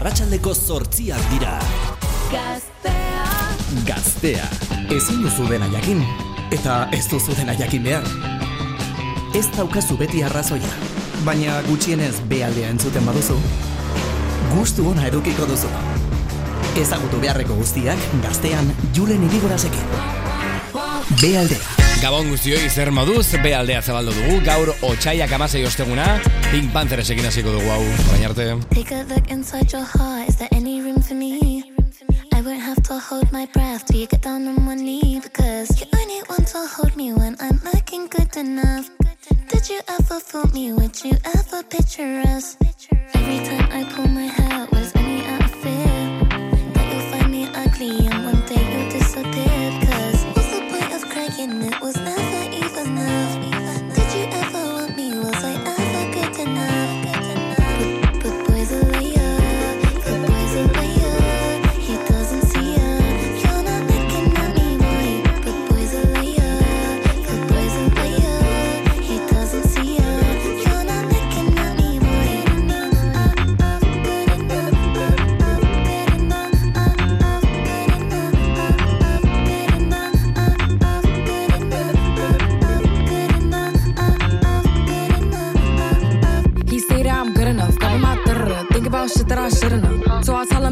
arratsaldeko zortziak dira. Gaztea. Gaztea. Ezin duzu dena jakin. Eta ez duzu dena jakin behar. Ez daukazu beti arrazoia. Baina gutxienez bealdea entzuten baduzu. Gustu ona edukiko duzu. Ezagutu beharreko guztiak gaztean julen irigorazekin. Bealdea. Gabon guztioi zer moduz, be aldea zabaldu dugu, gaur otxaiak amasei osteguna, Pink Pantheresekin hasiko dugu hau, orain arte. Take a look inside your heart. Is there any room for me? I won't have to hold my breath till you get down on one knee because you only want to hold me when I'm looking good enough. Did you ever fool me? Would you ever picture us? Every time I pull my hair, was only out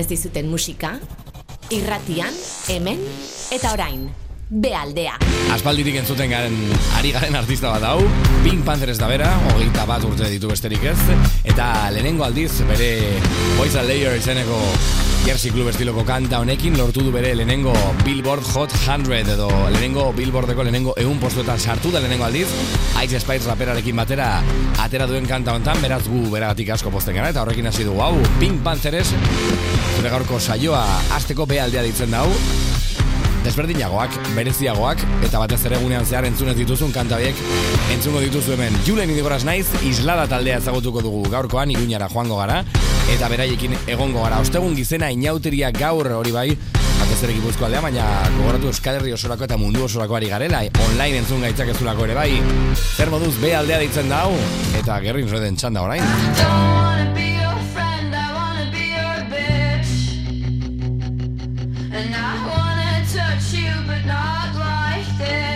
Ez dizuten musika, irratian, hemen, eta orain, bealdea. Aspalditik entzuten garen, ari garen artista bat hau, Pink Panthers da bera, hogeita bat urte ditu besterik ez, eta lehenengo aldiz, bere Boys and Layer izeneko Jersey Club estiloko kanta honekin lortu du bere lehenengo Billboard Hot 100 edo lehenengo Billboardeko lehenengo egun postuetan sartu da lehenengo aldiz. Ice Spice raperarekin batera atera duen kanta hontan beraz gu beragatik asko posten gara eta horrekin hasi dugu. Hau Pink Panthers zure gaurko saioa asteko bealdea ditzen da hau. Desberdinagoak, bereziagoak eta batez ere egunean zehar entzunez dituzun kanta horiek entzungo dituzu hemen. Julen Idigoraz naiz, islada taldea ezagutuko dugu. Gaurkoan iruñara joango gara eta beraiekin egongo gara ostegun gizena inauteria gaur hori bai batez ere gipuzko aldea, baina gogoratu Euskal Herri osorako eta mundu osorako ari garela online entzun gaitzak ezulako ere bai zer moduz be aldea ditzen da hau eta gerrin reden txanda orain. And I wanna touch you, but not like this.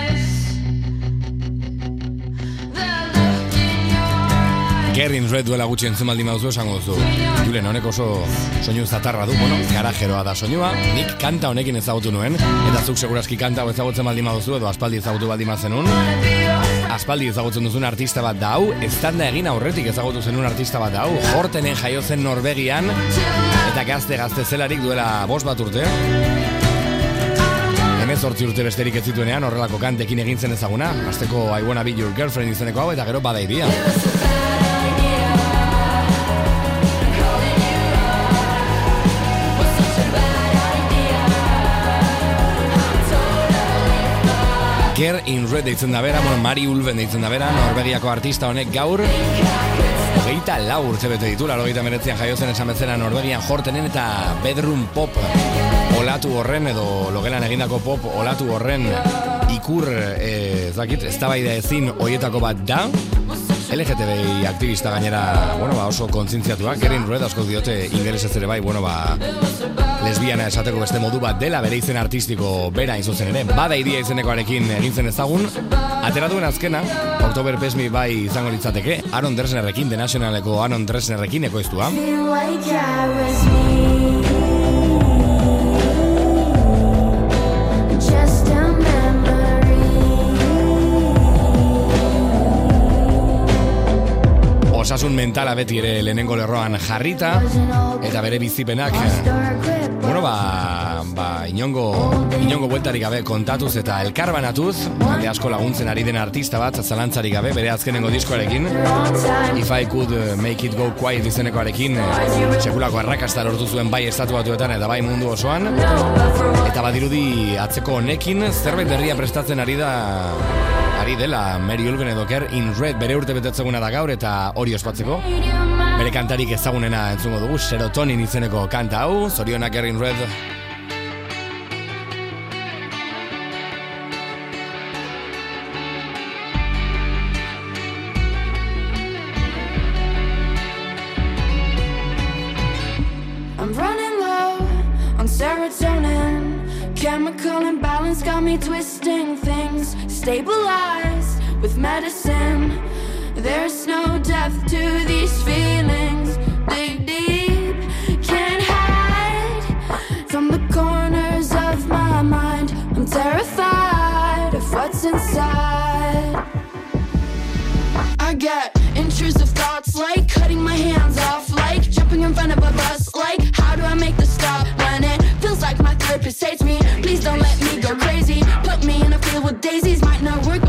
Gerrin Red duela gutxi entzun baldin baduzu esango duzu. Julen honek oso soinu zatarra du, bueno, garajeroa da soinua. Nik kanta honekin ezagutu nuen, eta zuk segurazki kanta hau ezagutzen baldin baduzu edo aspaldi ezagutu baldin bazenun. Aspaldi ezagutzen duzun artista bat da hau, eztanda egin aurretik ezagutu zenun artista bat da hau, jortenen jaio zen Norvegian, eta gazte gazte zelarik duela bost bat urte. Hemen zortzi urte besterik ez zituenean horrelako kantekin egin zen ezaguna, azteko I wanna be your girlfriend izeneko hau, eta gero badairia. Ger in Red deitzen da bera, bueno, Mari Ulven deitzen da bera, Norvegiako artista honek gaur Hogeita lau urte bete ditu, laro gehieta meretzian jaiozen esan bezala Norvegian jortenen eta bedroom pop olatu horren edo logelan egindako pop olatu horren ikur, eh, ez dakit, ez ezin hoietako bat da. LGTBI aktivista gainera, bueno, ba, oso kontzientziatuak, Gerin Red asko diote ingelesez ere bai, bueno, ba, lesbiana esateko beste modu bat dela bere izen artistiko bera izuzen ere, bada idia izenekoarekin egin zen ezagun, atera duen azkena, Oktober Pesmi bai izango litzateke, Aaron Dresnerrekin, The Nationaleko Aaron Dresnerrekin ekoiztua. Just a. Osasun mentala beti ere lehenengo lerroan jarrita, eta bere bizipenak, ba, ba inongo, inongo bueltarik gabe kontatuz eta elkarbanatuz, jende asko laguntzen ari den artista bat, zalantzarik gabe, bere azkenengo diskoarekin, If I could uh, make it go quiet izenekoarekin, eh, sekulako arrakasta lortu zuen bai estatu batuetan eta bai mundu osoan, eta badirudi atzeko honekin zerbait berria prestatzen ari da ari dela Mary Ulven edo Ker in Red bere urte betetzeguna da gaur eta hori ospatzeko bere kantarik ezagunena entzungo dugu serotonin izeneko kanta hau zorionak Red I'm running low on serotonin. Chemical imbalance got me twisting things. Stabilized with medicine. There's no depth to these feelings. Dig deep, can't hide from the corners of my mind. I'm terrified of what's inside. I get intrusive thoughts like cutting my hands off, like jumping in front of a bus, like how do I make the stop when it feels like my therapist hates me? Please don't let me go crazy. Put me in a field with daisies, might not work,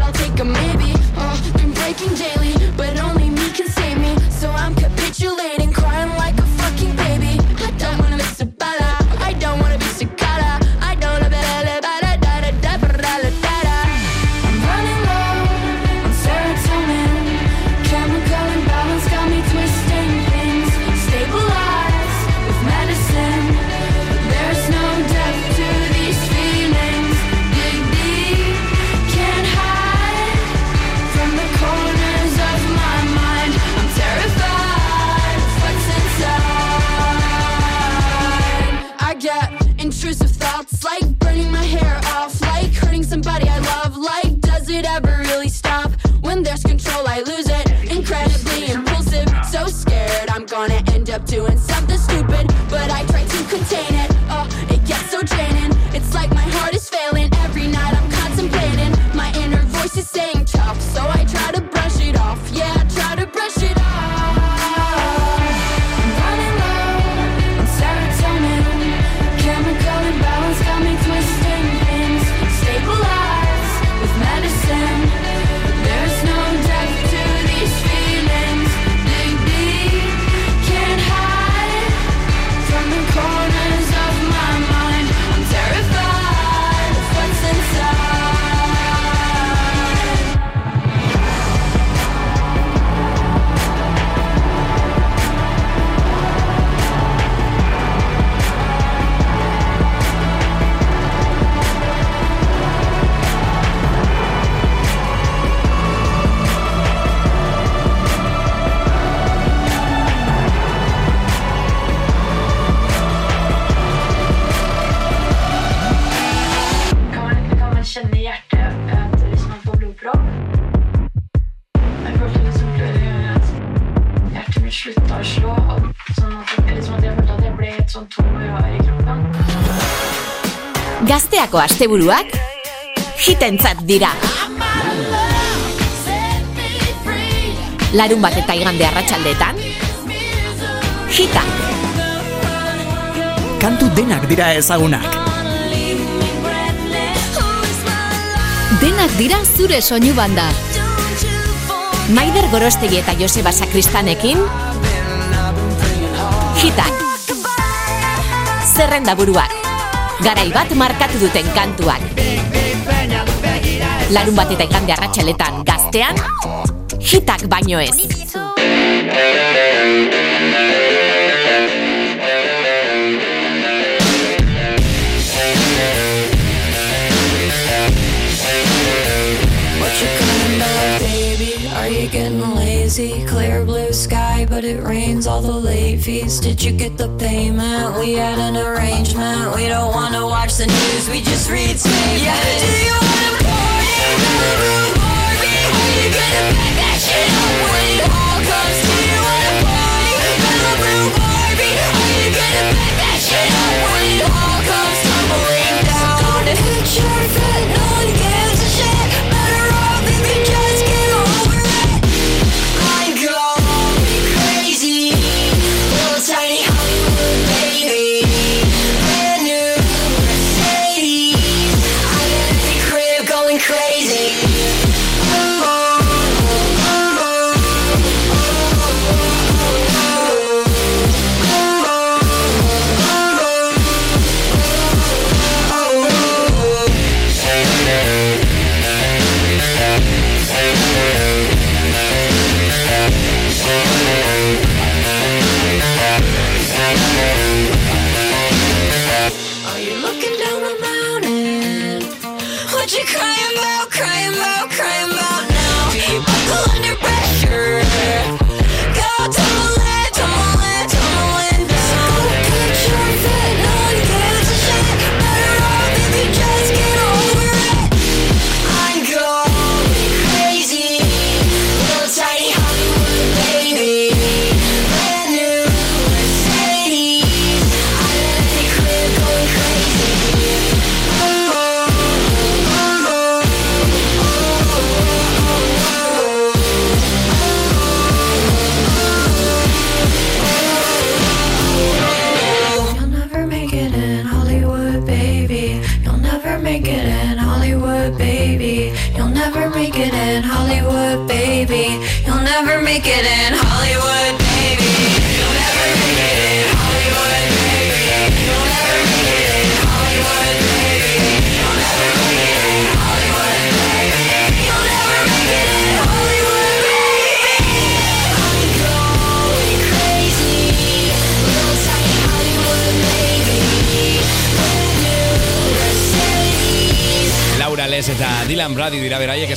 somebody I love. Like, does it ever really stop? When there's control, I lose it. Incredibly impulsive, so scared I'm gonna end up doing something stupid. But I Gazteako asteburuak hitentzat dira. Larun bat eta igande arratsaldetan hita. Kantu denak dira ezagunak. Denak dira zure soinu banda. Maider Gorostegi eta Joseba Sakristanekin hitak. Zerrenda buruak. Garai bat markatu duten kantuak. Larun bat eta igande arratsaletan gaztean, hitak baino ez. It rains, all the late fees. Did you get the payment? We had an arrangement. We don't wanna watch the news, we just read statements. Yeah, do you wanna party? Barbie, are you gonna back that shit up when it all comes to you? Wanna party? Barbie, are you gonna back that shit up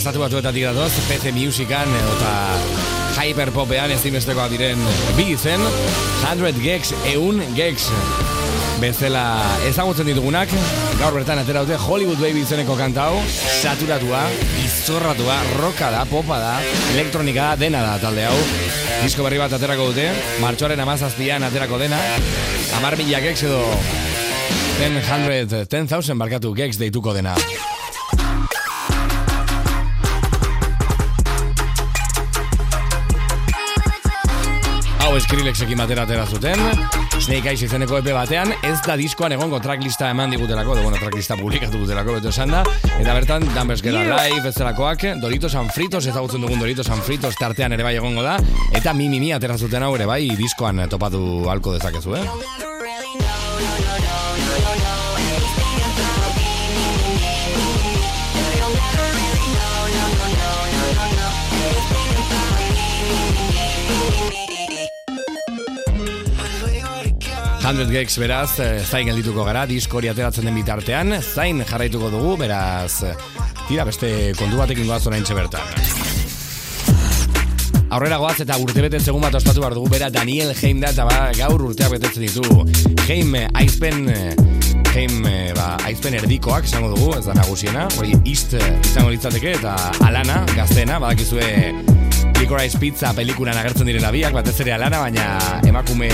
estatu batuetatik datoz, PC Musican eta Hyperpopean ez dimestekoa diren bi zen, 100 Gex, eun Gex bezala ezagutzen ditugunak, gaur bertan atera dute Hollywood Baby izeneko kanta hau, saturatua, izorratua, roka da, popa da, elektronika da, dena da talde hau. Disko berri bat aterako dute, martxoaren amazazpian aterako dena, amar mila gex edo 10,000, 10,000 barkatu gex deituko dena. Skrillexekin batera atera zuten. Snake Eyes izeneko epe batean Ez da diskoan egongo tracklista eman digutelako De bueno, tracklista publikatu dutelako beto esan da. Eta bertan, Dumbers Get Alive bezalakoak Doritos and Fritos, ezagutzen dugun Doritos and Fritos Tartean ere bai egongo da. Eta mi mi mi atera zuten hau ere bai Diskoan topatu halko dezakezu, eh? Hundred Gex beraz, eh, zain geldituko gara, diskori ateratzen den bitartean, zain jarraituko dugu, beraz, tira beste kontu batekin goaz orain bertan. Aurrera goaz eta urte bete segun bat ospatu behar dugu, bera Daniel Heim da, eta ba, gaur urteak betetzen ditu. Heim, eh, aizpen, eh, Heim, ba, aizpen erdikoak, esango dugu, ez da nagusiena, hori ist izango litzateke, eta alana, gaztena, badakizue Licorice Pizza pelikulan agertzen direla biak, batez ere alana, baina emakume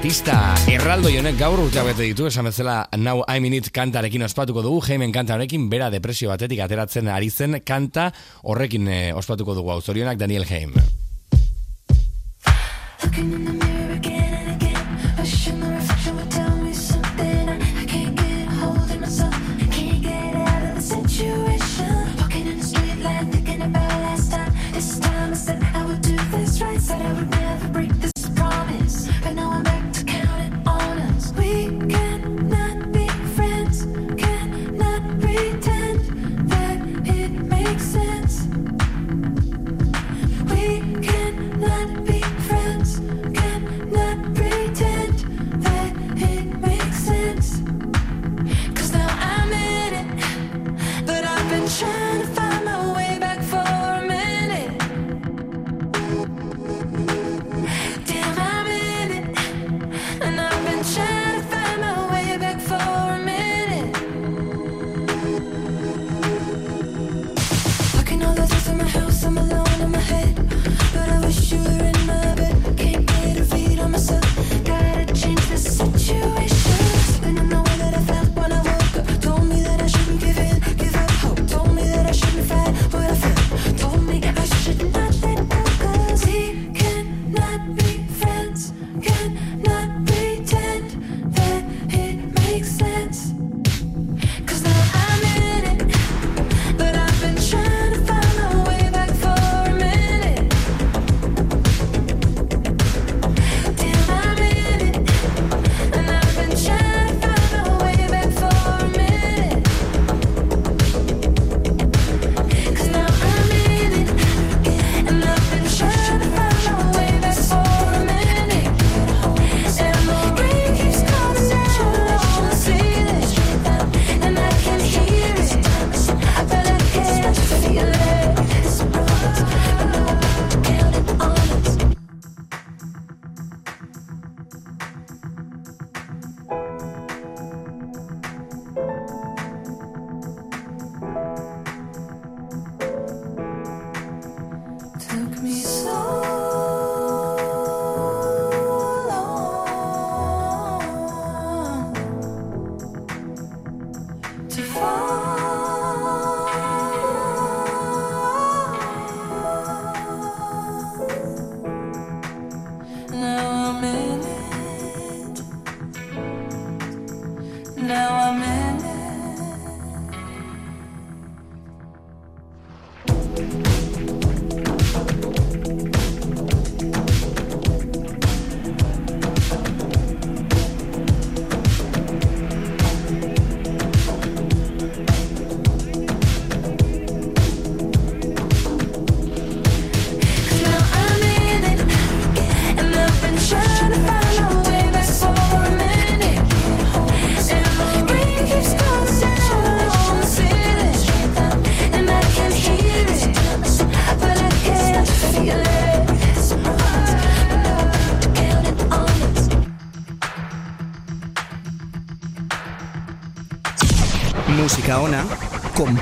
artista erraldo honek gaur urteak bete ditu, esan bezala Now I'm in kantarekin ospatuko dugu, Heimen kanta honekin, bera depresio batetik ateratzen ari zen kanta horrekin eh, ospatuko dugu, hau zorionak Daniel Heim.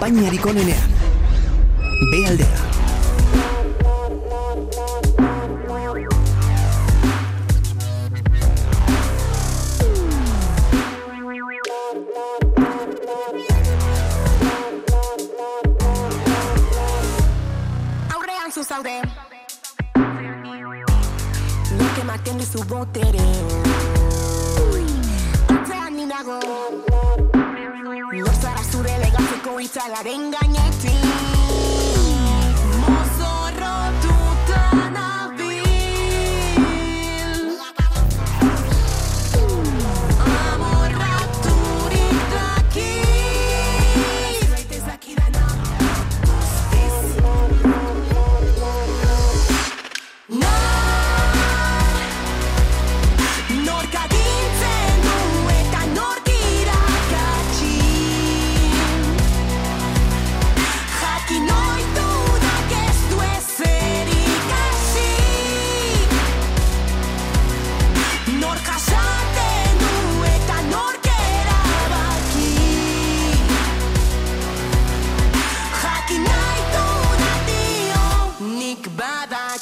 Konpainiarik onenean.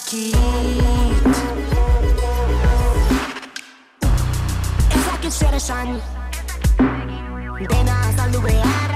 Ez dakit zer esan Dena azaldu beharrak pereza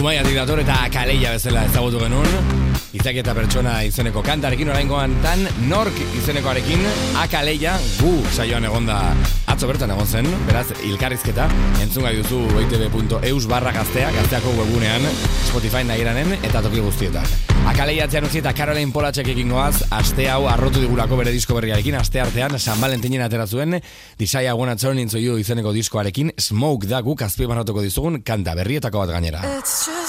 Zumaiatik dator eta kaleia bezala ezagutu genuen. Izak eta pertsona izeneko kantarekin oraingoan tan nork izenekoarekin akaleia gu saioan egonda atzo bertan egon zen, beraz ilkarrizketa entzun gai duzu itb.eus barra gaztea, gazteako webunean Spotify nahiranen eta toki guztietan. Akaleia atzean utzi eta Caroline Polacek ekin aste hau arrotu digulako bere disko berriarekin, aste artean San Valentinen atera zuen, Desire I Wanna Turn Into You izeneko diskoarekin, Smoke da guk azpimarratuko dizugun kanta berrietako bat gainera. It's just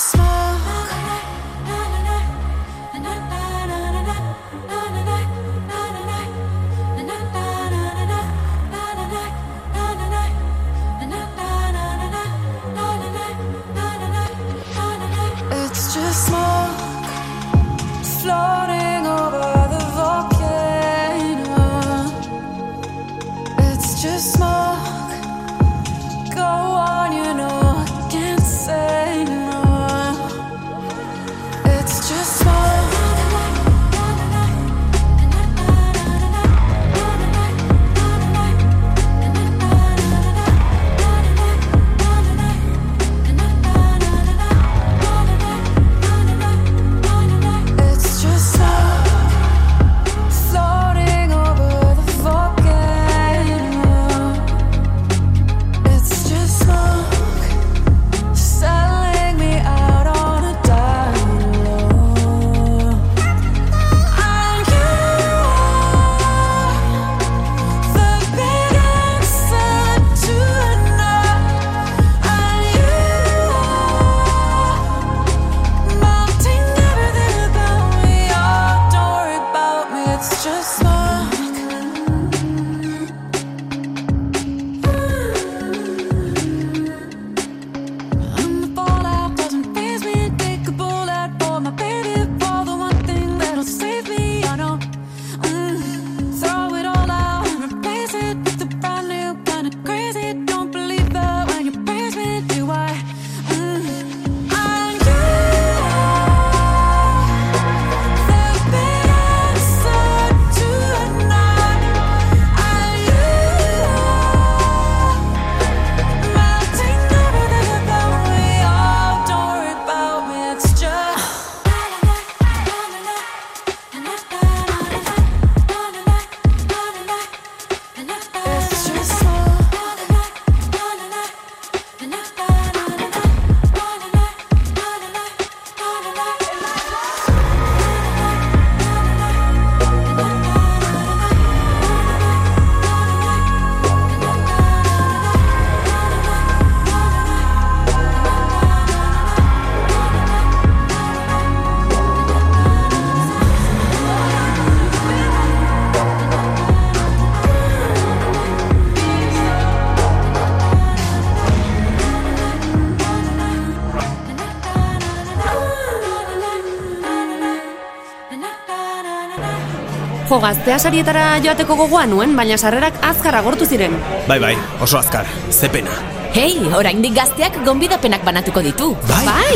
gaztea sarietara joateko gogoa nuen, baina sarrerak azkar agortu ziren. Bai, bai, oso azkar, ze pena. Hei, oraindik gazteak gonbidapenak banatuko ditu. Bai! Bai!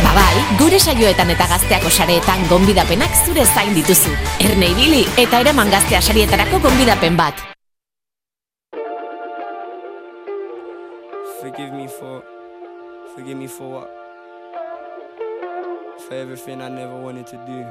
Ba bai, gure saioetan eta gazteako sareetan gonbidapenak zure zain dituzu. Ernei bili eta eraman gaztea sarietarako gonbidapen bat. Forgive me for, forgive me for what? For everything I never wanted to do.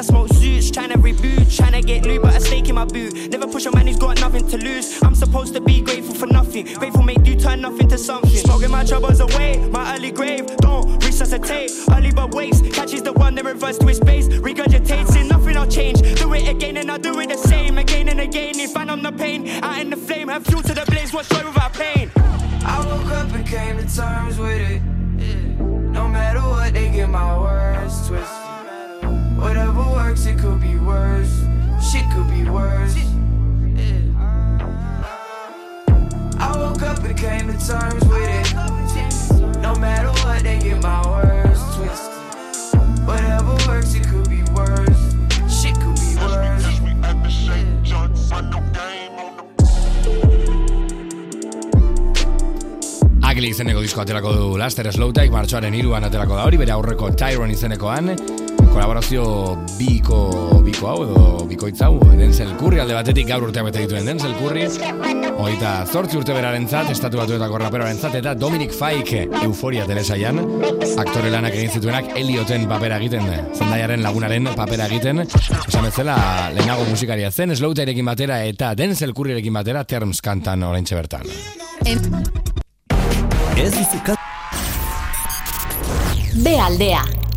Instead, smoke zoots, trying to reboot, trying to get new, but a stake in my boot. Never push a man who's got nothing to lose. I'm supposed to be grateful for nothing. Grateful make you turn nothing to something. Smoking my troubles away, my early grave. Don't resuscitate, early but waste. Catches the one that reverts to his base. Regurgitates in nothing I'll change. Do it again and I'll do it the same. Again and again. If I numb the pain, out in the flame. Have fuel to the blaze, what's joy without pain? I woke up and came to terms with it. No matter what, they get my words twisted. Whatever works, it could be worse. Shit could be worse. I woke up and came to terms with it. No matter what, they get my words twisted. Whatever works, it could be worse. Shit could be worse. Ugly izeneko disko aterako du Laster Slowtake, martxoaren iruan aterako da hori, bere aurreko Tyron izenekoan, kolaborazio biko, biko hau edo bikoitz hau, Denzel Curry alde batetik gaur urtea bete dituen Denzel Curry, hogeita zortzi urte beraren zat, estatu batuetako raperoaren zat, eta Dominic Fike Euforia telesaian, aktore lanak egin zituenak Elioten papera egiten, zendaiaren lagunaren papera egiten, esan bezala lehenago musikaria zen, Slowtakerekin batera eta Denzel Curryerekin batera Terms kantan oraintxe bertan. Ez duzu B aldea.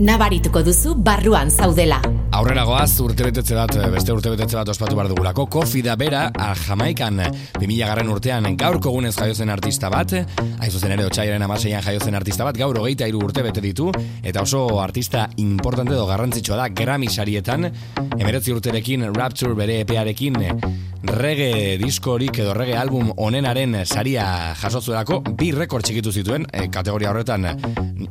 Nabarituko duzu barruan zaudela. Aurrera goaz, urtebetetze bat, beste urtebetetze bat ospatu behar dugulako. Kofi da bera, a Jamaikan, 2000 garren urtean, gaurko gunez jaiozen artista bat, haizu zen ere otxaiaren amaseian jaiozen artista bat, gaur hogeita iru urte bete ditu, eta oso artista importante edo garrantzitsua da, Grammy sarietan, emeretzi urterekin, Rapture bere epearekin, reggae diskorik edo reggae album onenaren saria jasozuelako, bi rekord txikitu zituen, e, kategoria horretan,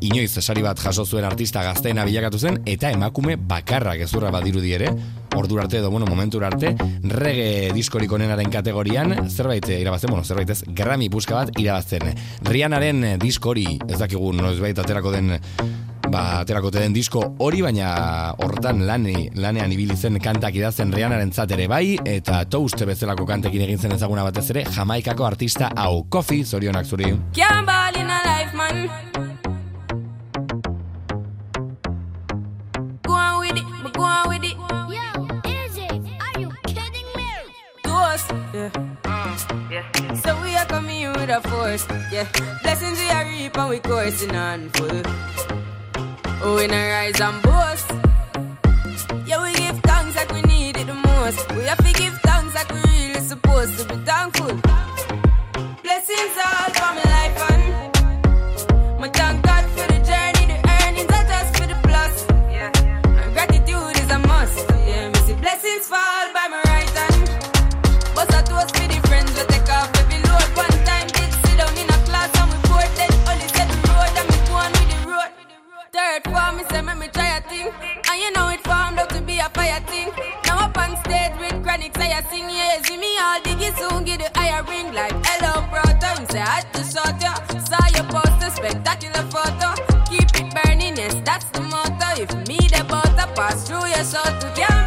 inoiz sari bat jaso zuen artista gazteena bilakatu zen, eta emakume bakarra gezurra badirudi ere, ordura arte edo, bueno, momentura arte, reggae diskorik onenaren kategorian, zerbait irabazten, bueno, zerbait ez, Grammy buska bat irabazten. Rianaren diskori, ez dakigu, noiz bait aterako den ba, aterako te den disko hori, baina hortan lani, lanean ibili zen kantak idazten Rihanaren ere bai, eta Toast bezalako kantekin egin zen ezaguna batez ere, Jamaikako artista hau, Kofi, zorionak zuri. Can't ball in a life, man. Go on with it. Yo, Izzy, are you kidding me? To us, yeah. Mm, yeah. So we are coming in with a force, yeah. Blessings we are reap and we coursing on full. Oh, we not rise and boast. Yeah, we give thanks like we need it the most. We have to give thanks like we really supposed to be thankful. Third form, me say, me try a thing. And you know it formed out to be a fire thing. Now up on stage with chronic, say I sing, yeah. See me all diggy soon, get the higher ring like hello, brother. Me say, I just shot ya. Saw your poster, spectacular photo. Keep it burning, yes, that's the motto. If me the butter pass through your soul to can't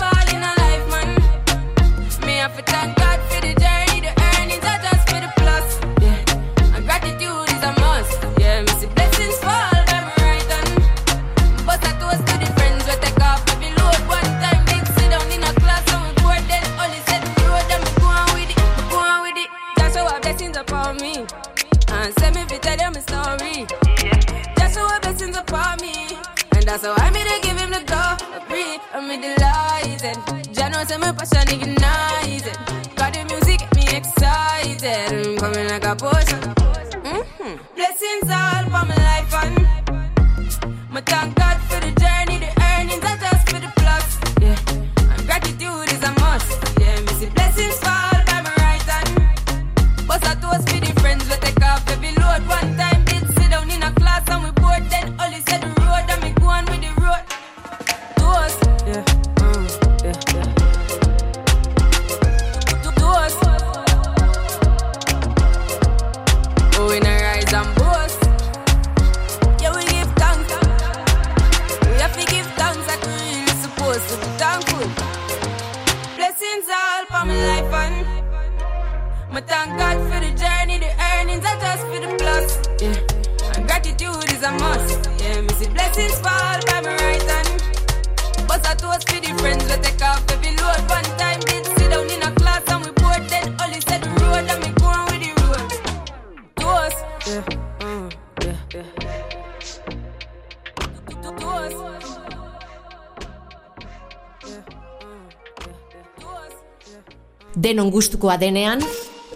gustukoa denean,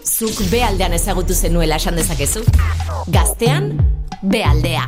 zuk bealdean ezagutu zenuela esan dezakezu. Gaztean, bealdea.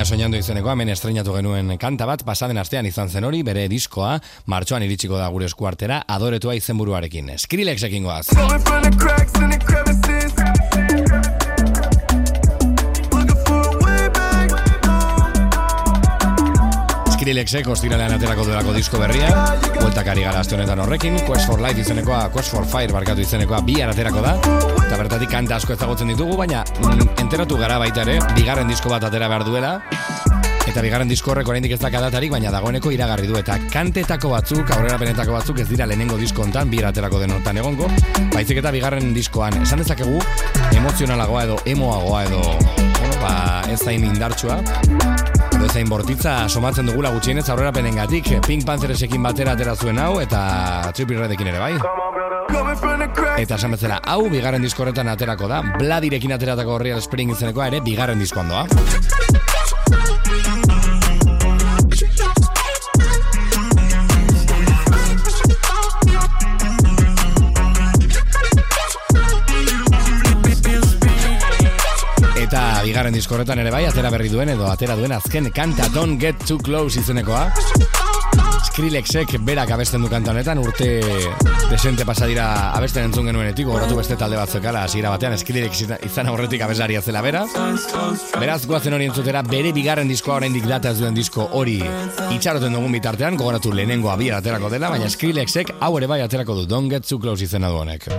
Niña soñando izeneko hemen estrenatu genuen kanta bat pasaden astean izan zen hori bere diskoa martxoan iritsiko da gure eskuartera adoretua izenburuarekin. Skrillex ekin Skrillexek ostiralean aterako duelako disko berria Bueltak ari gara aste honetan horrekin Quest for Light izenekoa, Quest for Fire barkatu izenekoa bihar aterako da Eta bertatik kanta asko ezagutzen ditugu Baina mm, enteratu gara baita ere Bigarren disko bat atera behar duela Eta bigarren disko horrek oraindik ez daka datarik, baina dagoeneko iragarri du. Eta kantetako batzuk, aurrerapenetako batzuk ez dira lehenengo disko hontan, bi aterako denotan egongo. Baizik eta bigarren diskoan, esan dezakegu, emozionalagoa edo emoagoa edo, ba, ez zain indartsua. Edo ez zain bortitza somatzen dugula gutxienez aurrerapenengatik. Pink Pantheresekin batera atera zuen hau, eta Trippie Redekin ere bai. Eta esan bezala, hau bigarren disko horretan aterako da, Bladirekin ateratako Real Spring izenekoa ere bigarren diskoan doa. Bigarren disko horretan ere bai, atera berri duen edo atera duen azken kanta Don't Get Too Close izenekoa. Skrillexek berak abesten du kanta honetan urte desente pasa dira abesten entzun genuenetik gogoratu beste talde bat zekala hasiera batean Skrillex izan- aurretik abesaria zela bera Beraz goazen hori entzutera bere bigarren diskoa oraindik data ez duen disko hori itxaroten dugun bitartean gogoratu lehenengo abier aterako dela baina Skrillexek hau ere bai aterako du Don't Get Too Close izena du honek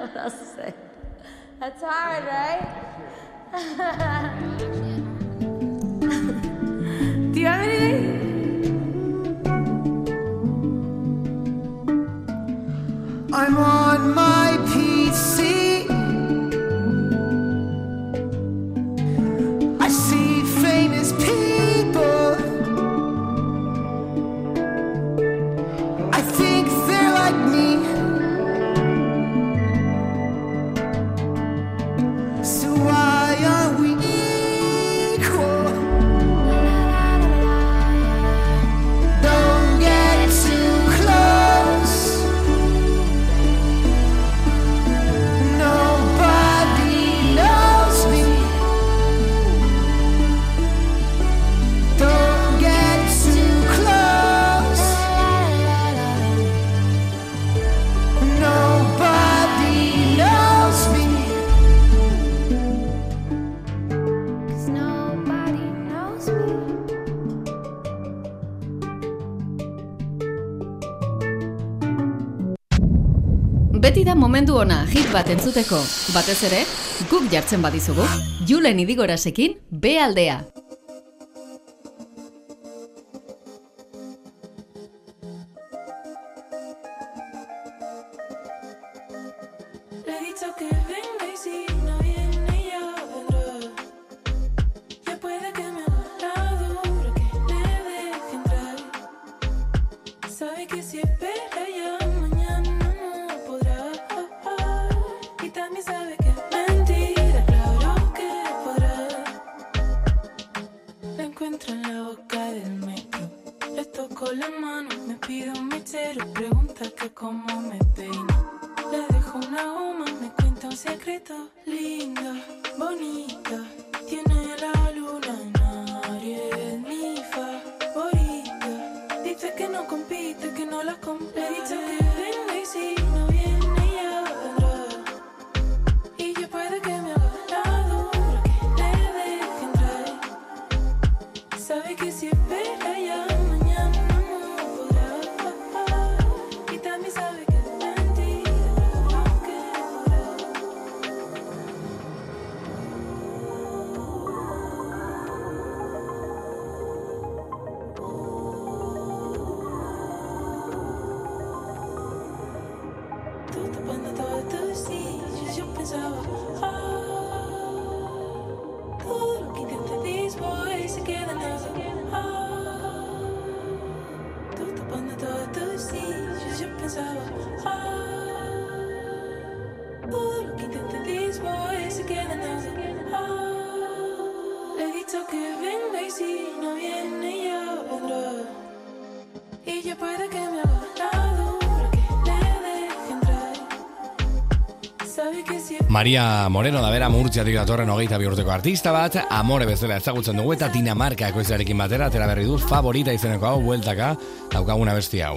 what else. That's hard, right? Do you have anything? I'm on my momentu ona hit bat entzuteko. Batez ere, guk jartzen badizugu. Julen idigorasekin, B aldea. Maria Moreno da bera murtziatik datorren hogeita bi urteko artista bat, amore bezala ezagutzen dugu eta Dinamarca ekoizarekin batera, atera berri dut favorita izeneko hau, bueltaka, daukaguna besti hau.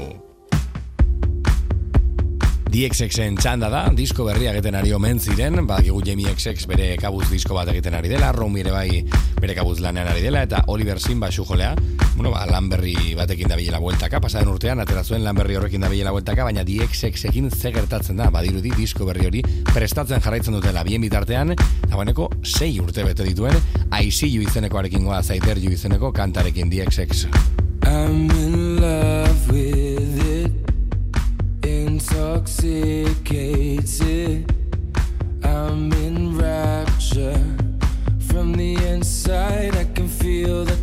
DXXen txanda da, disko berria egiten ari omen ziren, badakigu Jamie XX bere kabuz disko bat egiten ari dela, Romy ere bai bere kabuz lanean ari dela, eta Oliver Simba jolea, bueno, ba, lan berri batekin da bilela bueltaka, pasaren urtean, atera zuen lan berri horrekin da bilela bueltaka, baina DXX-ekin ze gertatzen da, badirudi disko berri hori prestatzen jarraitzen dutela bien bitartean, eta baneko sei urte bete dituen, aizilu izenekoarekin goa zaiterju izeneko kantarekin DXX. I'm in love with it, intoxicated. I'm in rapture from the inside. I can feel that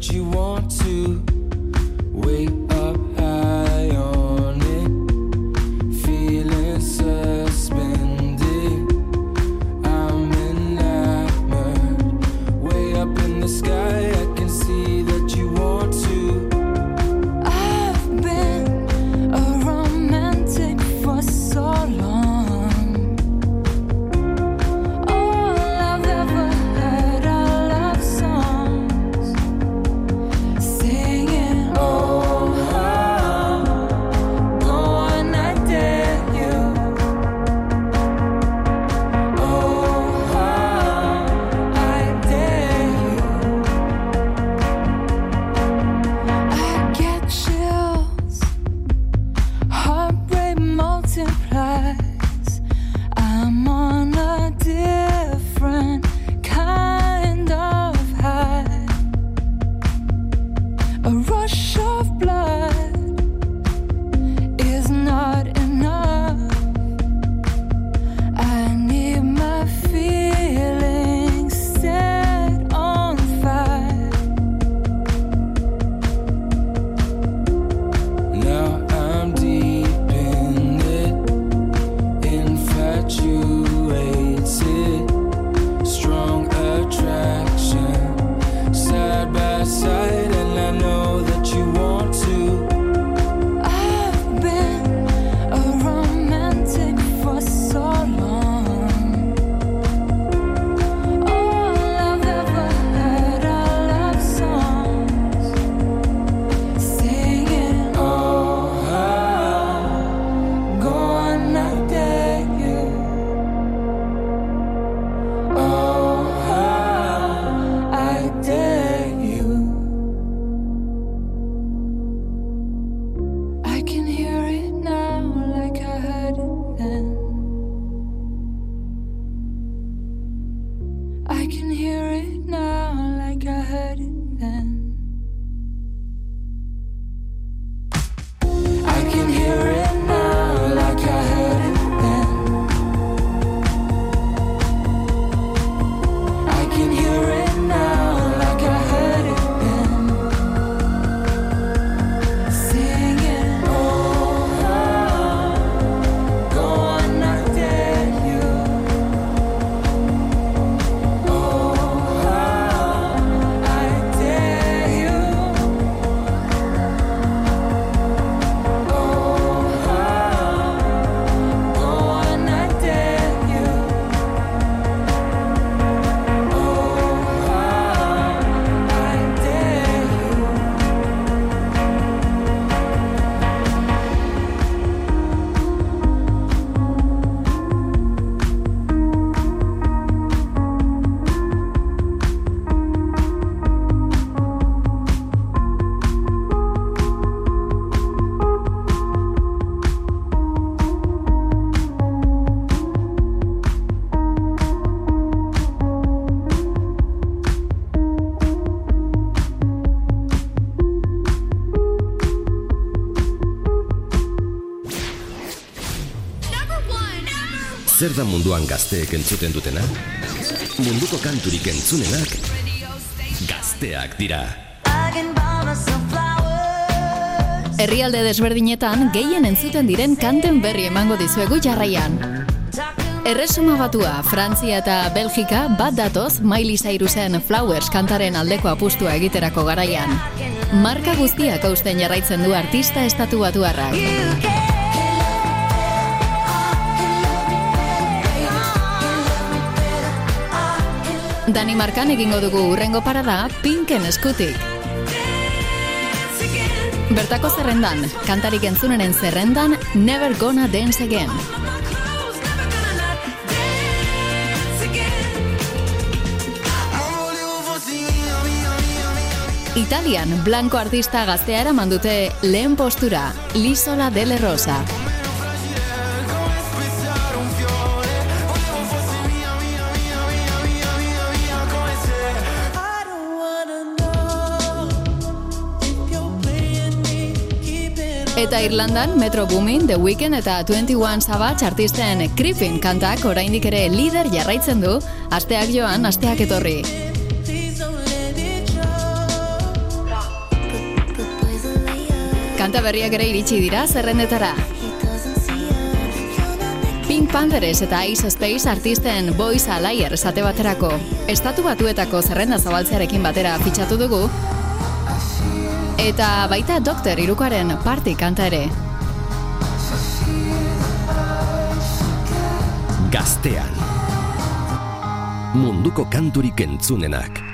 Zer da munduan gazteek entzuten dutena? Munduko kanturik entzunenak gazteak dira. Herrialde desberdinetan gehien entzuten diren kanten berri emango dizuegu jarraian. Erresuma batua, Frantzia eta Belgika bat datoz Miley Cyrusen Flowers kantaren aldeko apustua egiterako garaian. Marka guztiak hausten jarraitzen du artista estatu batuarrak. Danimarkan egingo dugu urrengo parada Pinken eskutik. Bertako zerrendan, kantarik entzunenen zerrendan Never Gonna Dance Again. Italian, blanco artista gaztea eraman dute lehen postura, Lisola Dele Rosa. Eta Irlandan, Metro Boomin, The Weeknd eta 21 Savage artisten Creepin kantak oraindik ere lider jarraitzen du, asteak joan, asteak etorri. Kanta berriak ere iritsi dira zerrendetara. Pink Panthers eta Ice Space artisten Boys a Liar esate baterako. Estatu batuetako zerrenda zabaltzearekin batera fitxatu dugu. Eta baita Doktor Irukaren party kanta ere. Gaztean. Munduko kanturik entzunenak.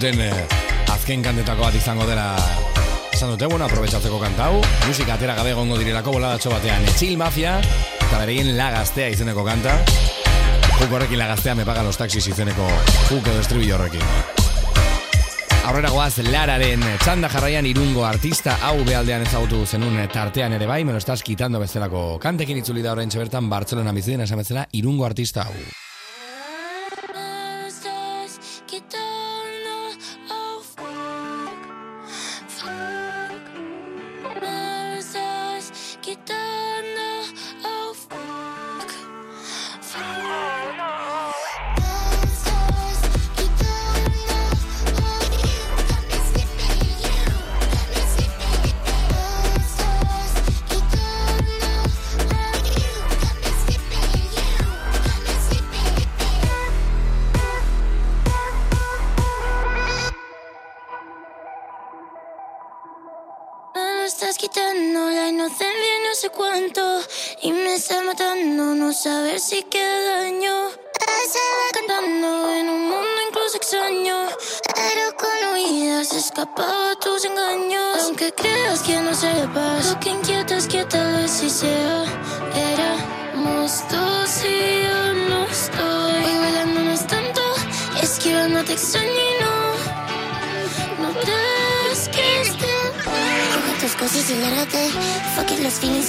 Duten eh, azken kantetako bat izango dela esan dute, bueno, aprobetsatzeko kanta hau. Musika atera gabe egongo direlako boladatxo batean. Etxil Mafia eta bereien La Gaztea izeneko kanta. Juk horrekin La Gaztea me paga los taxis izeneko juk edo estribillo horrekin. Aurrera goaz, Lararen txanda jarraian irungo artista hau behaldean ezagutu zenun tartean ere bai, me lo estás quitando bezalako. Kantekin itzuli da orain bertan Bartzelona biziden esan bezala irungo artista hau.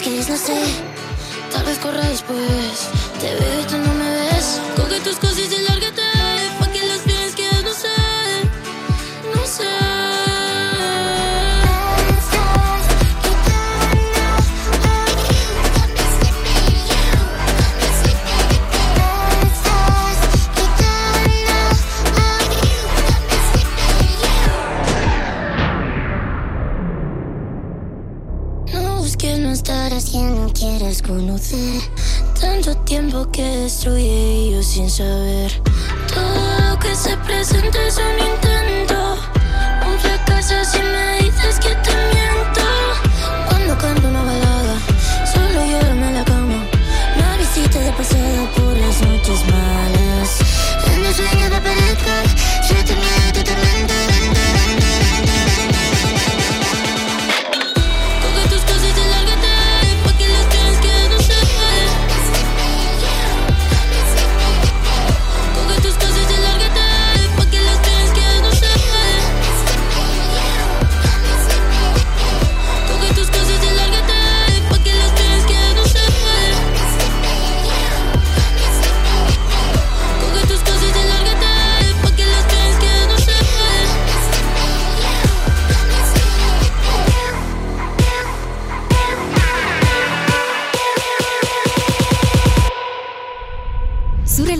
quieres, lo sé. Tal vez corra después. Te veo y tú no me ves. Coge tus cosas y la tanto tiempo que destruye y yo sin saber. Todo lo que se presenta es un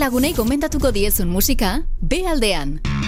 lagunei komentatuko diezun musika, B aldean.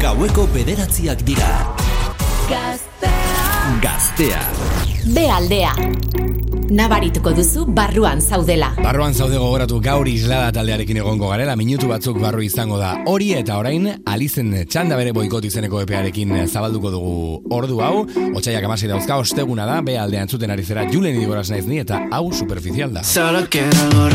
Gaueko bederatziak dira. Gaztea. Gaztea. Be aldea. Nabarituko duzu barruan zaudela. Barruan zaude gogoratu gaur islada taldearekin egongo garela, minutu batzuk barru izango da hori eta orain alizen txanda bere boikot izeneko epearekin zabalduko dugu ordu hau, otxaiak amasi dauzka, osteguna da, be aldean zuten ari zera julen idigoraz naiz ni eta hau superficial da. Solo quiero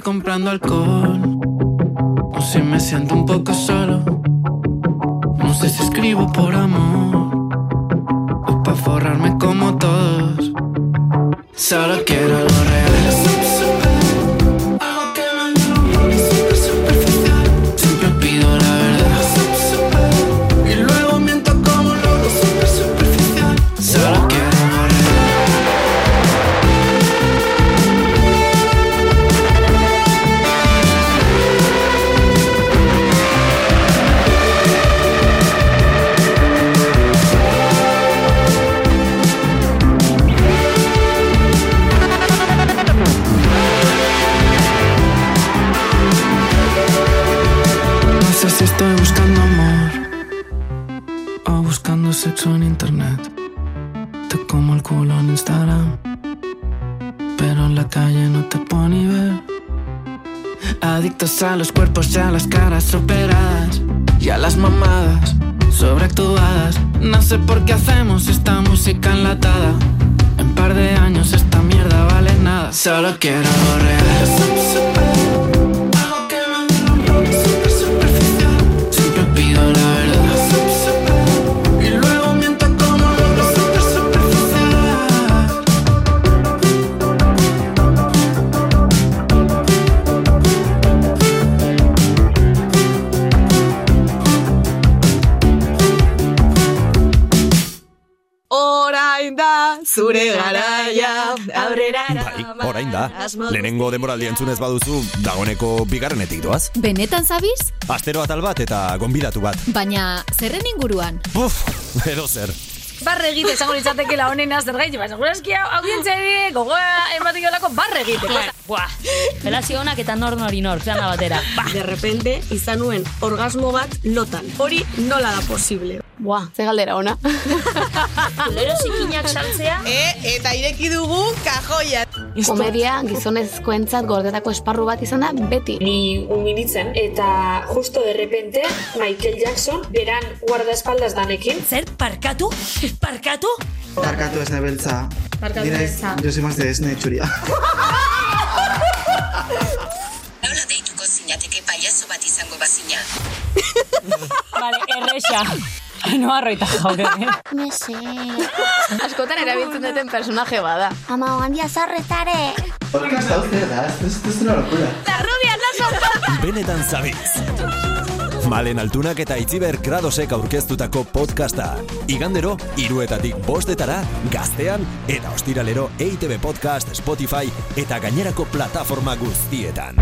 comprando alcohol Demoraldi entzunez baduzu, dagoneko bigarrenetik doaz. Benetan zabiz? Astero atal bat eta gonbidatu bat. Baina zerren inguruan? Buf, edo zer. Barre egite, esango litzatekela honena zer gaiti, baina segurazki audientzari gogoa ematik olako barre egite. Claro. Buah, relazio honak eta nor nori nor, plana batera. De repente, izan nuen orgasmo bat lotan. Hori nola da posible. Buah, ze galdera ona. Kulero zikinak saltzea. E, eta ireki dugu kajoia. Komedia gizonezkoentzat gordetako esparru bat izan da beti. Ni umilitzen eta justo de repente Michael Jackson beran guardaespaldas danekin. Zer, parkatu? Parkatu? Barkatu ez nebeltza. Barkatu Ni naiz- beltza. Jo soy más de esne txuria. Nola deituko zinateke paiazo bat izango bazina? Vale, erresa. No arroita jaude. Mese. Askotan erabiltzen duten personaje bada. Ama, handia zarretare. Podcast hau zer da, esto es- esto es una locura. La rubia no son Benetan zabiz. Malen altunak eta itziber gradosek aurkeztutako podcasta. Igandero, iruetatik bostetara, gaztean, eta ostiralero EITB Podcast, Spotify eta gainerako plataforma guztietan.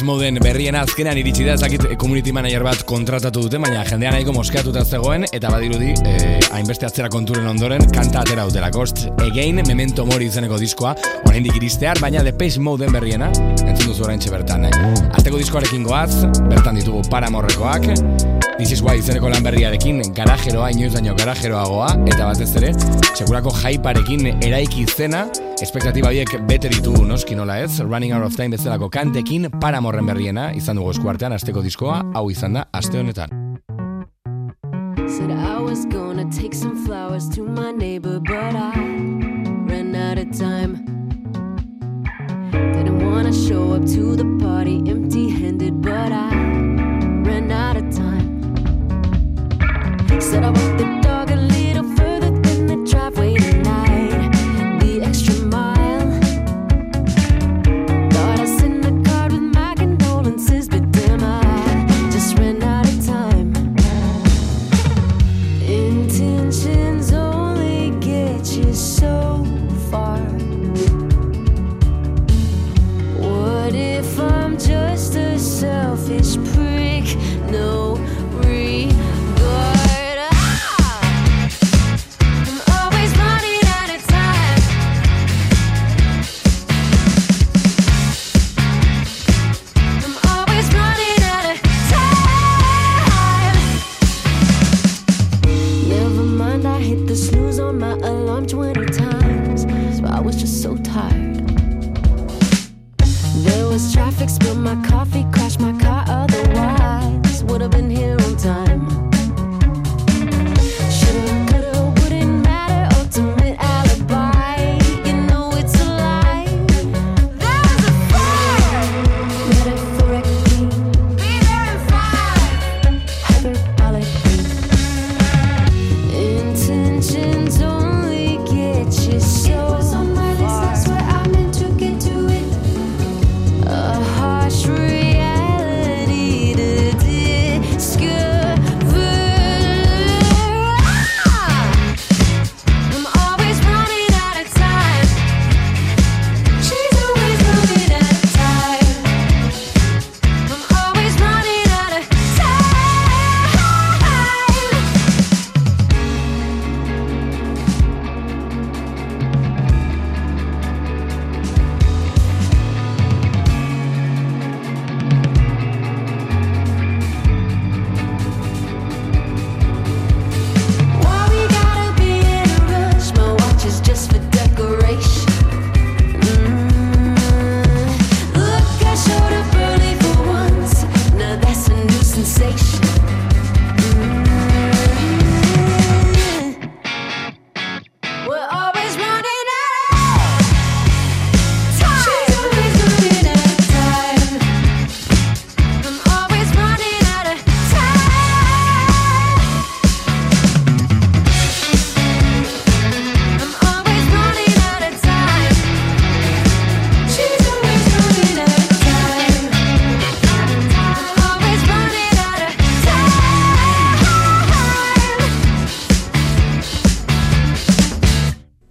Debes moden berrien azkenan iritsi da, ez dakit eh, community manager bat kontratatu dute, baina jendean nahiko moskeatuta zegoen, eta badirudi, eh, hainbeste atzera konturen ondoren, kanta atera dutela. Kost, again, memento mori izeneko diskoa, oraindik iristear, baina Depeche Moden berriena, entzun duzu orain bertan. Eh? Azteko diskoarekin goaz, bertan ditugu paramorrekoak, This is why izeneko lan berriarekin garajeroa, inoiz baino garajeroagoa, eta batez ere, sekurako hyparekin eraiki zena, espektatiba horiek bete ditugu noski nola ez, Running Out of Time bezalako kantekin paramorren berriena, izan dugu eskuartean, asteko diskoa, hau izan da, aste honetan. Said I was gonna take some flowers to my neighbor, but I ran out of time. Didn't wanna show up to the party empty handed, but I ran out of time. Said I walked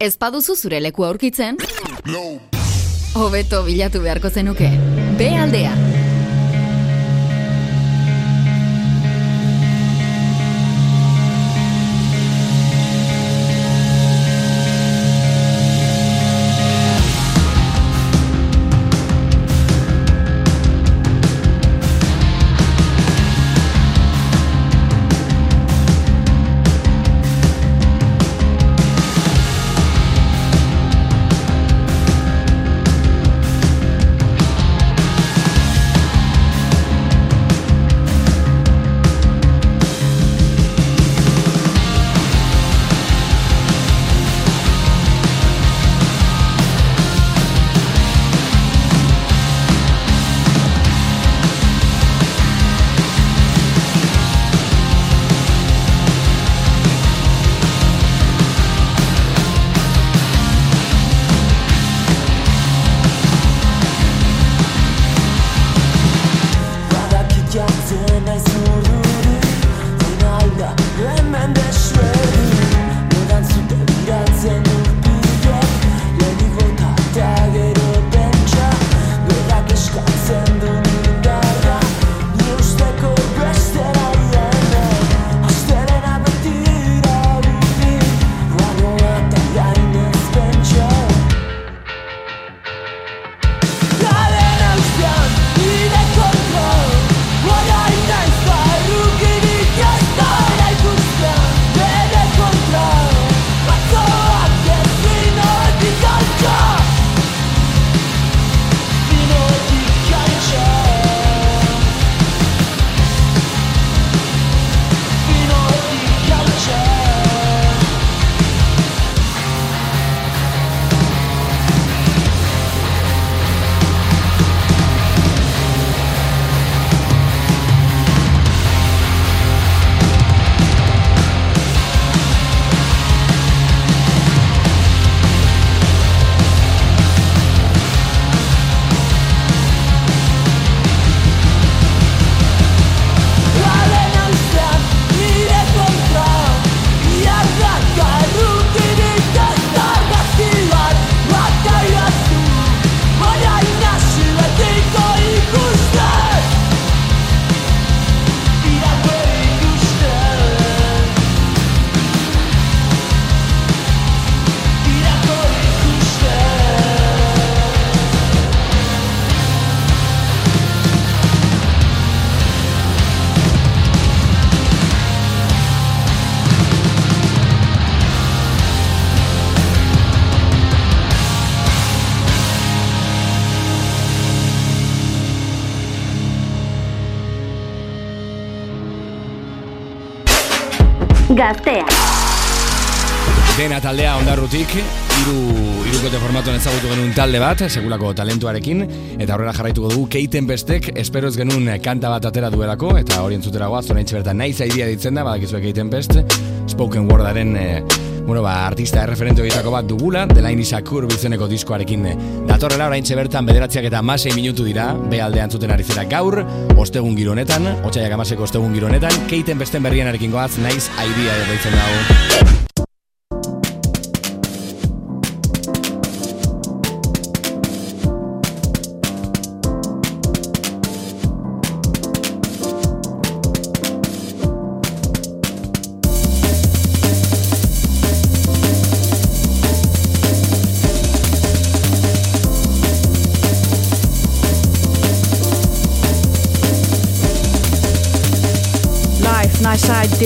Ez baduzu zure leku aurkitzen? Hobeto bilatu beharko zenuke. B aldea. Gaztea. Dena taldea ondarrutik, hiru hirukote formatuan ezagutu genuen talde bat, segulako talentuarekin, eta aurrera jarraituko dugu keiten bestek, espero ez genuen kanta bat atera duelako, eta hori entzutera goaz, orain bertan naiz aidia ditzen da, badakizue keiten best, spoken wordaren, eh, bueno, ba, artista erreferente horietako bat dugula, Delaini Sakur bizeneko diskoarekin datorrela, orain bertan bederatziak eta masei minutu dira, behaldean zuten ari zera gaur, ostegun gironetan, otxaiak amaseko ostegun gironetan, keiten besten berrianarekin goaz, naiz aidia deitzen dago.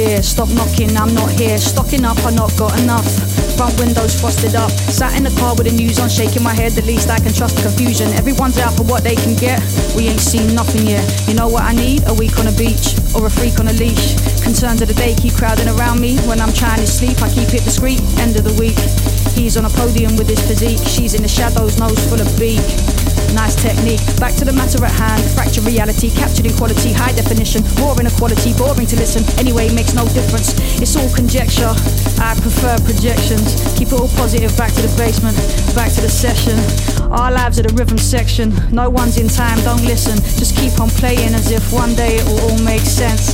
Stop knocking, I'm not here. Stocking up, I not got enough. Front windows frosted up. Sat in the car with the news on, shaking my head. The least I can trust the confusion. Everyone's out for what they can get. We ain't seen nothing yet. You know what I need? A week on a beach or a freak on a leash. Concerns of the day keep crowding around me. When I'm trying to sleep, I keep it discreet. End of the week. He's on a podium with his physique. She's in the shadows, nose full of beak. Nice technique. Back to the matter at hand. Fracture reality, captured in quality, high definition. Raw inequality, boring to listen. Anyway, makes no difference. It's all conjecture. I prefer projections. Keep it all positive. Back to the basement, back to the session. Our lives are the rhythm section. No one's in time, don't listen. Just keep on playing as if one day it will all make sense.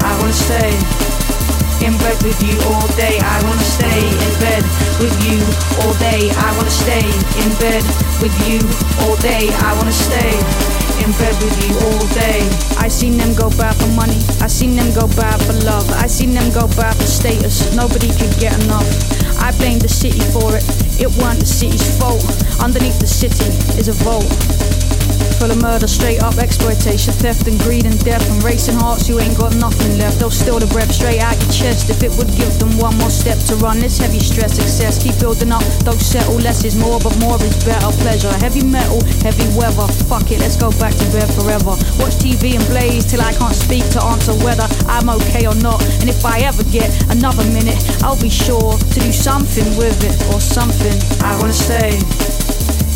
I wanna stay in bed with you all day. I wanna stay in bed with you all day. I wanna stay in bed with you all day. I wanna stay in bed with you all day. I seen them go bad for money. I seen them go bad for love. I seen them go bad for status. Nobody could get enough. I blame the city for it. It weren't the city's fault. Underneath the city is a vault. Full of murder, straight up exploitation, theft and greed and death and racing hearts. You ain't got nothing left. They'll steal the breath straight out your chest if it would give them one more step to run. This heavy stress, excess, keep building up. Don't settle. Less is more, but more is better. Pleasure, heavy metal, heavy weather. Fuck it, let's go back to bed forever. Watch TV and blaze till I can't speak to answer whether I'm okay or not. And if I ever get another minute, I'll be sure to do something with it or something. I wanna stay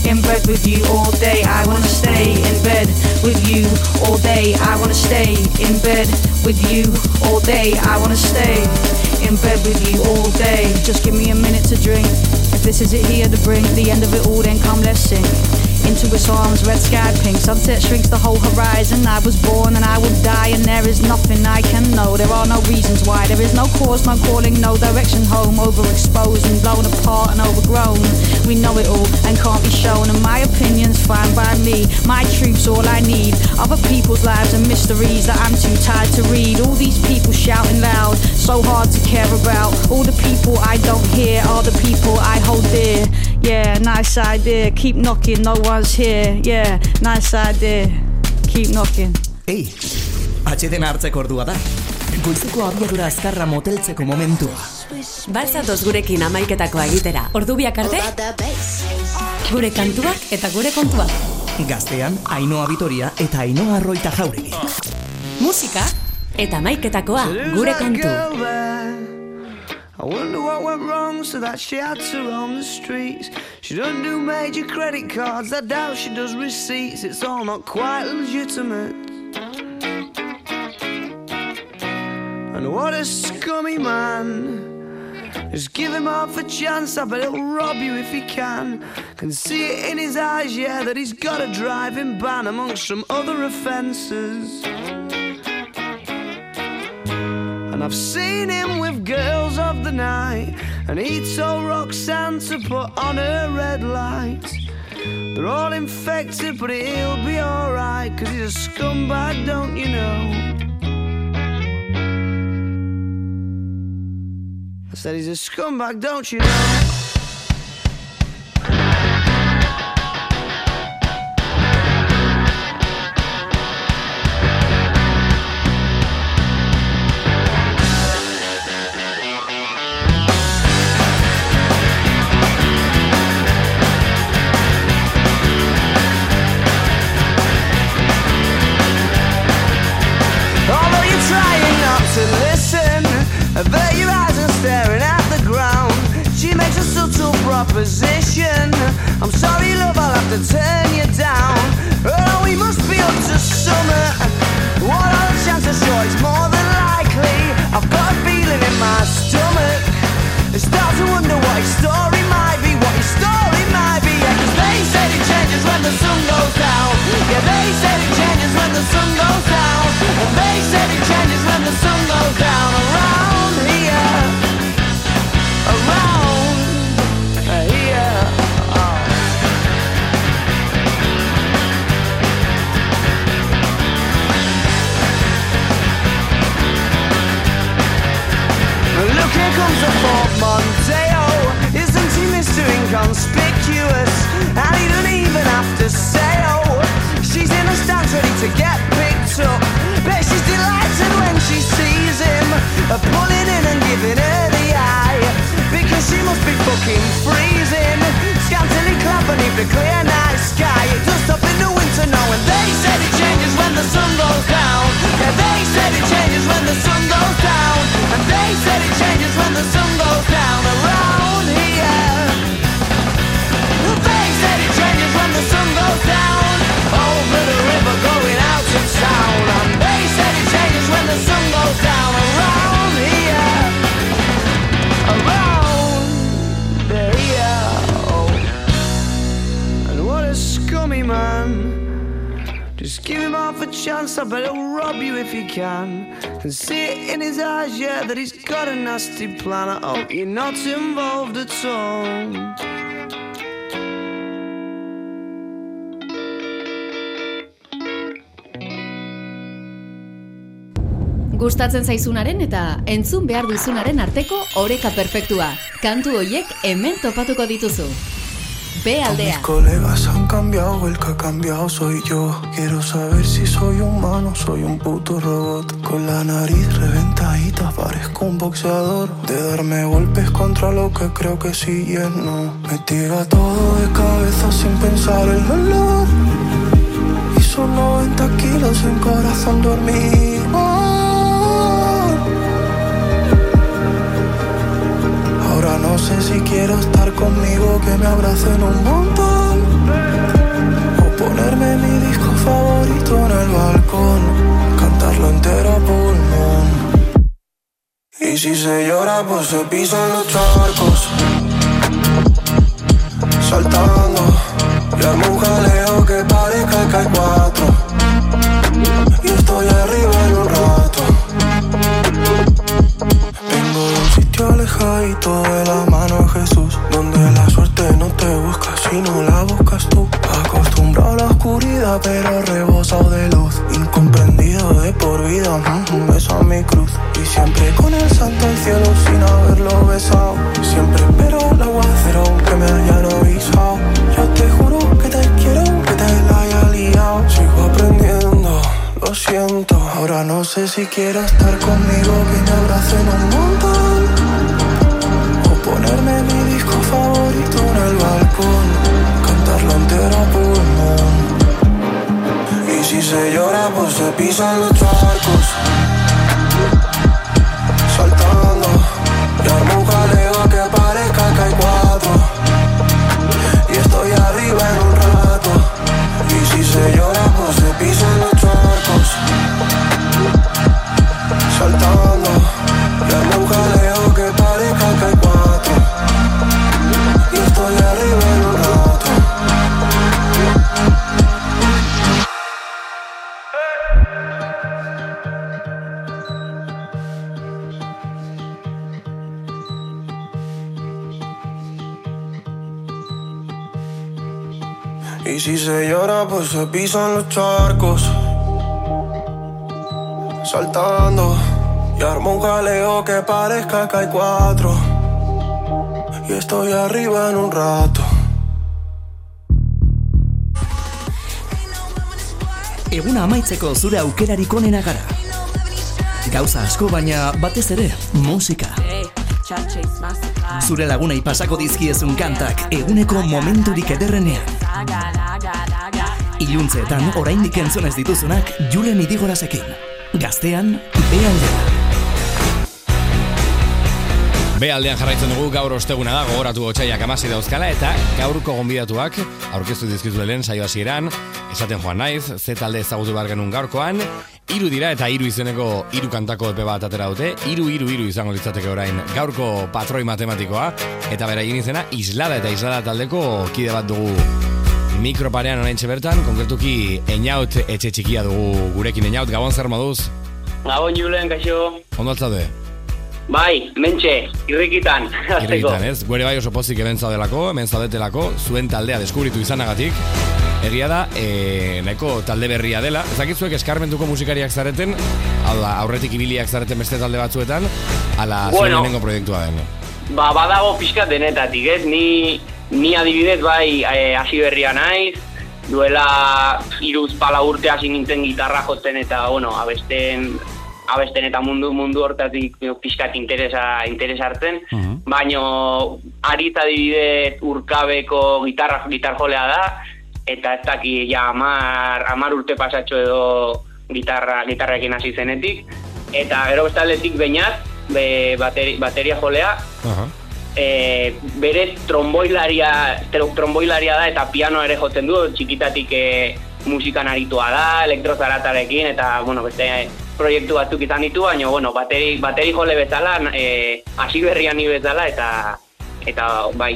in bed with you all day. I wanna stay in bed with you all day. I wanna stay in bed with you all day. I wanna stay in bed with you all day. Just give me a minute to drink. If this is it here to bring the end of it all, then come let's sing. Into its arms, red sky pink. Sunset shrinks the whole horizon. I was born and I will die, and there is nothing I can know. There are no reasons why. There is no cause, no calling, no direction home. Overexposed and blown apart and overgrown. We know it all and can't be shown. And my opinion's fine by me. My truth's all I need. Other people's lives and mysteries that I'm too tired to read. All these people shouting loud, so hard to care about. All the people I don't hear are the people I hold dear. Yeah, nice idea. Keep knocking, no one's here. Yeah, nice idea. Keep knocking. Ei, atxeden hartzeko ordua da. Goizuko abiadura azkarra moteltzeko momentua. Balzatoz gurekin amaiketakoa egitera. Ordu biak arte? Gure kantuak eta gure kontuak. Gaztean, Ainoa Vitoria eta Ainoa Arroita jauregi. Musika eta amaiketakoa gure kantu. I wonder what went wrong so that she had to roam the streets. She doesn't do major credit cards, I doubt she does receipts. It's all not quite legitimate. And what a scummy man. Just give him half a chance, I bet he'll rob you if he can. Can see it in his eyes, yeah, that he's got a driving ban amongst some other offences. And I've seen him with girls of the night, and he told Roxanne to put on her red lights. They're all infected, but he'll be alright, cause he's a scumbag, don't you know? I said he's a scumbag, don't you know? Opposition. I'm sorry, love, I'll have to turn you down. Oh, we must be up to summer. What are the chances? Sure, it's more than likely. I've got a feeling in my stomach. I start to wonder what his story might be, what his story might be. Yeah, 'cause they said it changes when the sun goes down. Yeah, they said it changes when the sun goes down. And they said it changes comes a Ford Monteo. Isn't he Mr. Inconspicuous? And he don't even have to say, oh, she's in a stance ready to get picked up. Bet she's delighted when she sees him, pulling in and giving her the eye. Because she must be fucking freezing, scantily clad beneath the clear night sky. It does they said it changes when the sun goes down. Yeah, they said it changes when the sun goes down, and they said it changes when the sun goes down around here. They said it changes when the sun goes down. Over the river going out town, and they said it changes when the sun goes down him half a chance, I bet he'll rob you if he can. And see it in his eyes, yeah, that he's got a nasty plan. I hope you're not involved at all. Gustatzen zaizunaren eta entzun behar duzunaren arteko oreka perfektua. Kantu hoiek hemen topatuko dituzu. B Mis colegas han cambiado, el que ha cambiado soy yo. Quiero saber si soy humano, soy un puto robot. Con la nariz reventadita, parezco un boxeador. De darme golpes contra lo que creo que sí y es no. Me tira todo de cabeza sin pensar el dolor. Y son 90 kilos en corazón dormido. No sé si quiero estar conmigo, que me abracen un montón. O ponerme mi disco favorito en el balcón, cantarlo entero a pulmón. Y si se llora, pues se pisan los charcos. Saltando, y armo un jaleo que parezca que hay cuatro. Y estoy arriba en un rato. Vengo de un sitio alejadito de la busca sino la buscas tú. Acostumbrado a la oscuridad pero rebosado de luz. Incomprendido de por vida, un beso a mi cruz. Y siempre con el santo al cielo sin haberlo besado. Siempre espero el aguacero que me hayan avisado. Yo te juro que te quiero, que te la haya liado. Sigo aprendiendo, lo siento. Ahora no sé si quiero estar conmigo Que me abracen un montón. O ponerme mi disco favorito el balcón Cantarlo entero a pulmón Y si se llora pues se pisan los charcos se pisan los charcos. Saltando y armo un jaleo que parezca que hay cuatro. Y estoy arriba en un rato. Eguna amaitzeko zure aukerarik onena gara. Gauza asko baina batez ere musika. Zure lagunei pasako dizkiezun kantak eguneko momenturik ederrenean. Iluntzeetan oraindik entzun ez dituzunak Julen Idigorasekin. Gaztean, bealdea. Be aldean jarraitzen dugu gaur osteguna da, gogoratu gotxaiak amasi dauzkala, eta gaurko gonbidatuak aurkeztu dizkizu lehen saio hasieran, esaten joan naiz, ze talde ezagutu behar genuen gaurkoan, hiru dira eta hiru izeneko hiru kantako epe bat atera dute, hiru hiru hiru izango litzateke orain gaurko patroi matematikoa, eta beraien izena islada eta islada taldeko kide bat dugu mikroparean orain bertan, konkretuki einaut etxe txikia dugu gurekin einaut, gabon zer moduz? Gabon Julen, kaixo. Ondo altzade? Bai, mentxe, irrikitan. Irrikitan, ez? Guere bai oso pozik hemen zaudelako, hemen zaudetelako, zuen taldea deskubritu izanagatik. Egia da, e, nahiko talde berria dela. Ezakit zuek eskarmentuko musikariak zareten, da, aurretik ibiliak zareten beste talde batzuetan, ala zuen Bueno. lehenengo proiektua den. Ba, badago pixkat denetatik, ez? Ni, ni adibidez bai eh, hasi berria naiz, duela iruz pala urte hasi nintzen gitarra jotzen eta, bueno, abesten, abesten eta mundu mundu hortatik eh, pixkat interesa, interesa hartzen. Baino, aritz adibidez urkabeko gitarra, gitar jolea da, eta ez daki ja amar, amar urte pasatxo edo gitarra, gitarrekin hasi zenetik. Eta gero bestaldetik bainat, be, bateri, bateria jolea, e, bere tromboilaria, tro- tromboilaria da eta piano ere jotzen du, txikitatik e, musikan aritua da, elektrozaratarekin eta, bueno, beste proiektu batzuk izan ditu, baina, bueno, bateri, bateri jole bezala, e, hasi berrian ni bezala eta, eta bai,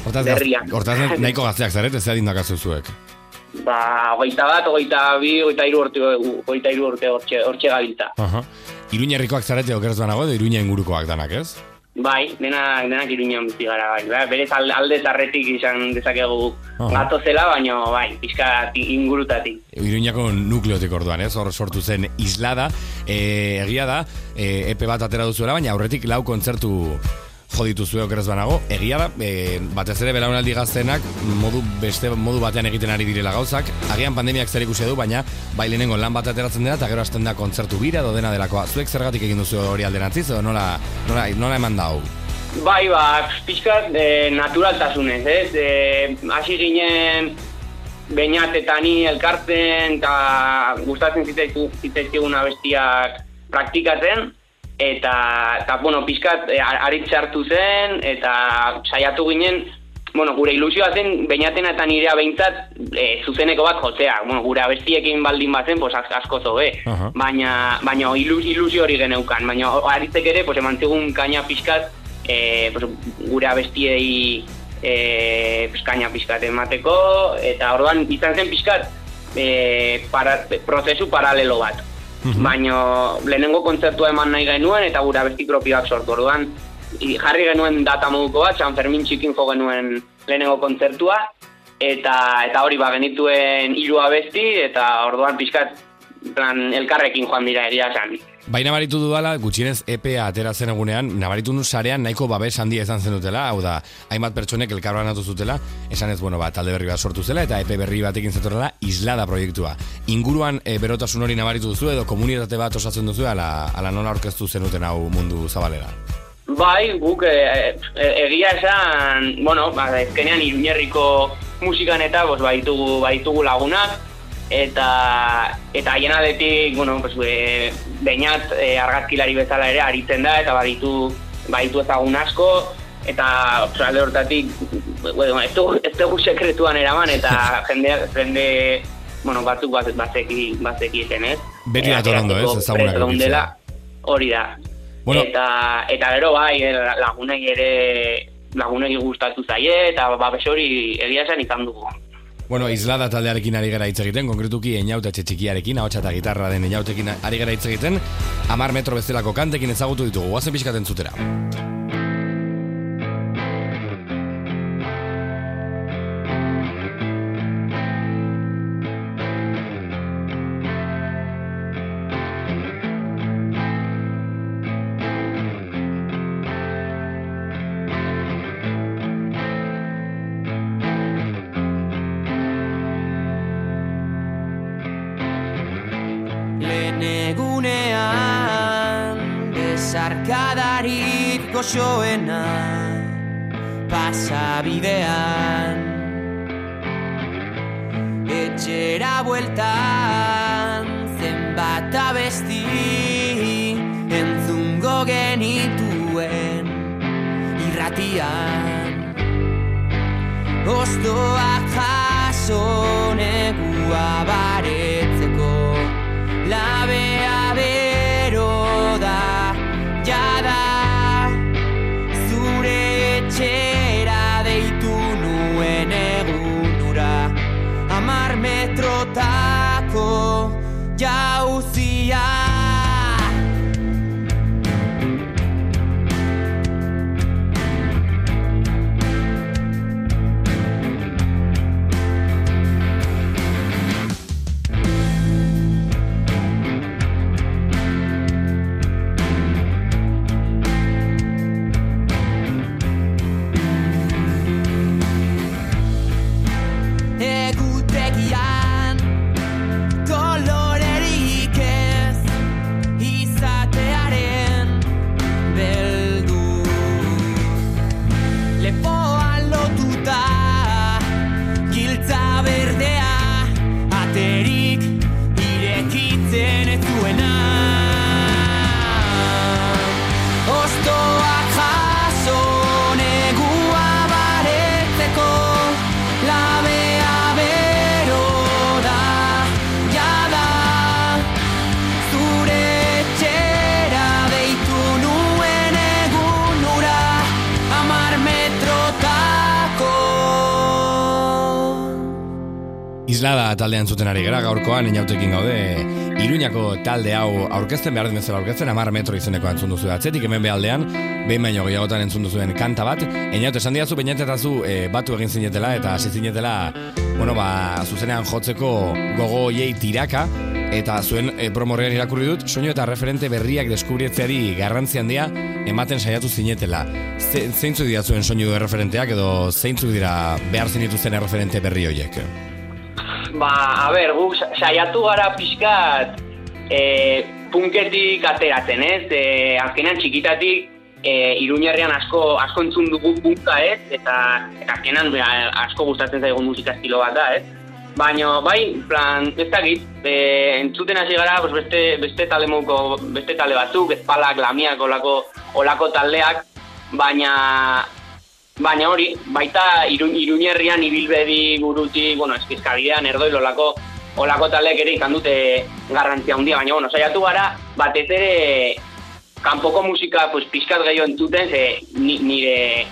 Hortaz, Berria. hortaz nahiko gazteak zaret, ez adin dakazu zuek. ba, hogeita bat, hogeita bi, hogeita iru urte, hogeita iru urte hortxe, hortxe gabiltza. Aha. Iruñerrikoak zarete okerez banago, edo Iruña ingurukoak danak, ez? Bai, denak, denak iruñan bizi gara, bai. Ba, berez al- alde zarretik izan dezakegu Aha. gatozela, baina bai, pixka ingurutatik. Iruñako nukleotik orduan, ez? Hor sortu zen islada. E, egia da, e, epe bat atera duzuela, baina aurretik lau kontzertu joditu zue okerez banago. Egia da, e, batez ere belaunaldi gaztenak modu beste modu batean egiten ari direla gauzak. Agian pandemiak zer ikusi du, baina bai lehenengo lan bat ateratzen dena eta gero hasten da kontzertu bira edo dena delakoa. Zuek zergatik egin duzu hori alderantziz edo nola, nola, nola eman da hau? Bai, ba, pixkat e, naturaltasunez, ez? E, hasi ginen bainat eta ni elkartzen eta gustatzen zitzaizu zitzaizkigun abestiak praktikatzen eta, eta bueno, pixkat e, aritz hartu zen eta saiatu ginen Bueno, gure ilusioa zen, bainatena eta nirea behintzat e, zuzeneko bat jotzea. Bueno, gure abestiekin baldin bazen, pues, az- asko zo, eh? Baina, baina ilus, ilusio hori geneukan, baina aritzek ere, pues, eman zigun kaina pixkat, e, pues, gure abestiei e, pues, kaina pixkat emateko, eta orduan izan zen pixkat e, para, prozesu paralelo bat. Baina lehenengo kontzertua eman nahi genuen eta gure abesti propioak sortu. Orduan jarri genuen data moduko bat, San Fermin txikin jo genuen lehenengo kontzertua, eta eta hori ba genituen hiru abesti eta orduan pixkat plan elkarrekin joan dira egia esan. Bai nabaritu dudala, gutxienez EPA ateratzen egunean, nabaritu nu sarean nahiko babes handia izan zen dutela, hau da, hainbat pertsonek elkarbanatu zutela, esan ez, bueno, ba, talde berri bat sortu zela, eta EP berri batekin zetorrela, islada proiektua. Inguruan e, berotasun hori nabaritu duzu, edo komunitate bat osatzen duzu, ala, ala nola orkestu zenuten hau mundu zabalera. Bai, guk e, e, egia esan, bueno, ba, ezkenean iruñerriko musikan eta pues, baitugu, baitugu lagunak, eta eta haien aldetik, bueno, pues, e, beinat e, argazkilari bezala ere aritzen da, eta baditu, baditu ezagun asko, eta pues, alde hortatik, bueno, ez dugu, ez dugu sekretuan eraman, eta jende, jende bueno, batzuk bat, bazeki, bazeki ez? Beti dator ondo, ez, ezagunak edukitzea. geundela, Hori da. Bueno. Eta, eta gero bai, eh, lagunei ere lagunei gustatu zaie, eta babes hori egia esan izan dugu. Bueno, islada taldearekin ari gara hitz egiten, konkretuki eñautetxe txikiarekin, ahotsa eta gitarra den eñautekin ari gara hitz egiten, amar metro bezalako kantekin ezagutu ditugu, guazen pixkaten zutera. Goxoena Pasabidean Etxera bueltan Zenbat abesti Entzungo genituen irratian. Ostoak jaso Islada taldean zuten ari gara gaurkoan inautekin gaude Iruñako talde hau aurkezten behar den bezala aurkezten amar metro izeneko entzun duzu. Atzetik hemen behaldean behin baino gehiagotan entzun duzuen kanta bat. Einaut esan diazu bainetetazu e, batu egin zinetela eta hasi zinetela bueno ba zuzenean jotzeko gogo hiei tiraka. Eta zuen e, promorrean irakurri dut soinu eta referente berriak deskubrietzeari garrantzi handia ematen saiatu zinetela. Ze, zeintzu dira zuen soinu erreferenteak edo zeintzu dira behar zinituzten erreferente berri horiek Ba, a ber, guk sa- saiatu gara pixkat e, punketik ateratzen, ez? E, azkenean txikitatik e, Iruñerrean asko asko entzun dugu punka, ez? Eta, eta azkenean bera, asko gustatzen zaigun musika estilo bat da, ez? Baina, bai, plan, ez dakit, e, entzuten hasi gara, pues beste, beste tale mouko, beste tale batzuk, ezpalak, lamiak, olako, olako taldeak, baina, Baina hori, baita irun, iruñerrian ibilbedi buruti, bueno, eskizkabidean, erdoi, olako, olako talek ere ikan dute garrantzia handia, baina, bueno, saiatu gara, batez ere, kanpoko musika, pues, pizkat gehiago entzuten, ze ni, nire,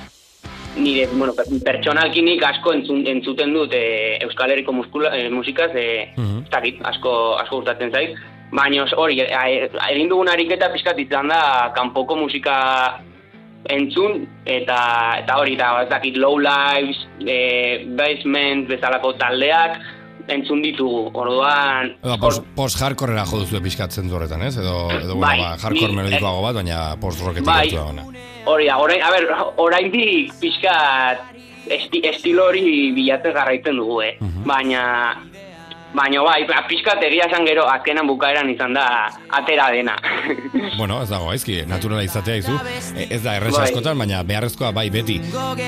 nire, bueno, per- pertsonalki nik asko entzun, entzuten dut e, Euskal Herriko muskula, e, musikaz, e, ez dakit, asko, asko gustatzen zait, baina hori, egin dugun ariketa pizkat izan da, kanpoko musika entzun eta eta hori da ez dakit low lives, e, basement bezalako taldeak entzun ditugu. Orduan Edo post, post hardcorera jo duzu pixkatzen du horretan, ez? Edo, edo bueno, Bai, ba, hardcore melodikoago bat, baina post rocketik Bai. hartu dagoena. hori da, orain, a ber, oraindik pixkat esti, estilo hori bilatzen jarraitzen dugu, eh? Baina Baina bai, pixkat egia esan gero azkenan bukaeran izan da atera dena. Bueno, ez dago, aizki, naturala izatea izu. E, Ez da erresa Bai. askotan, baina beharrezkoa bai beti.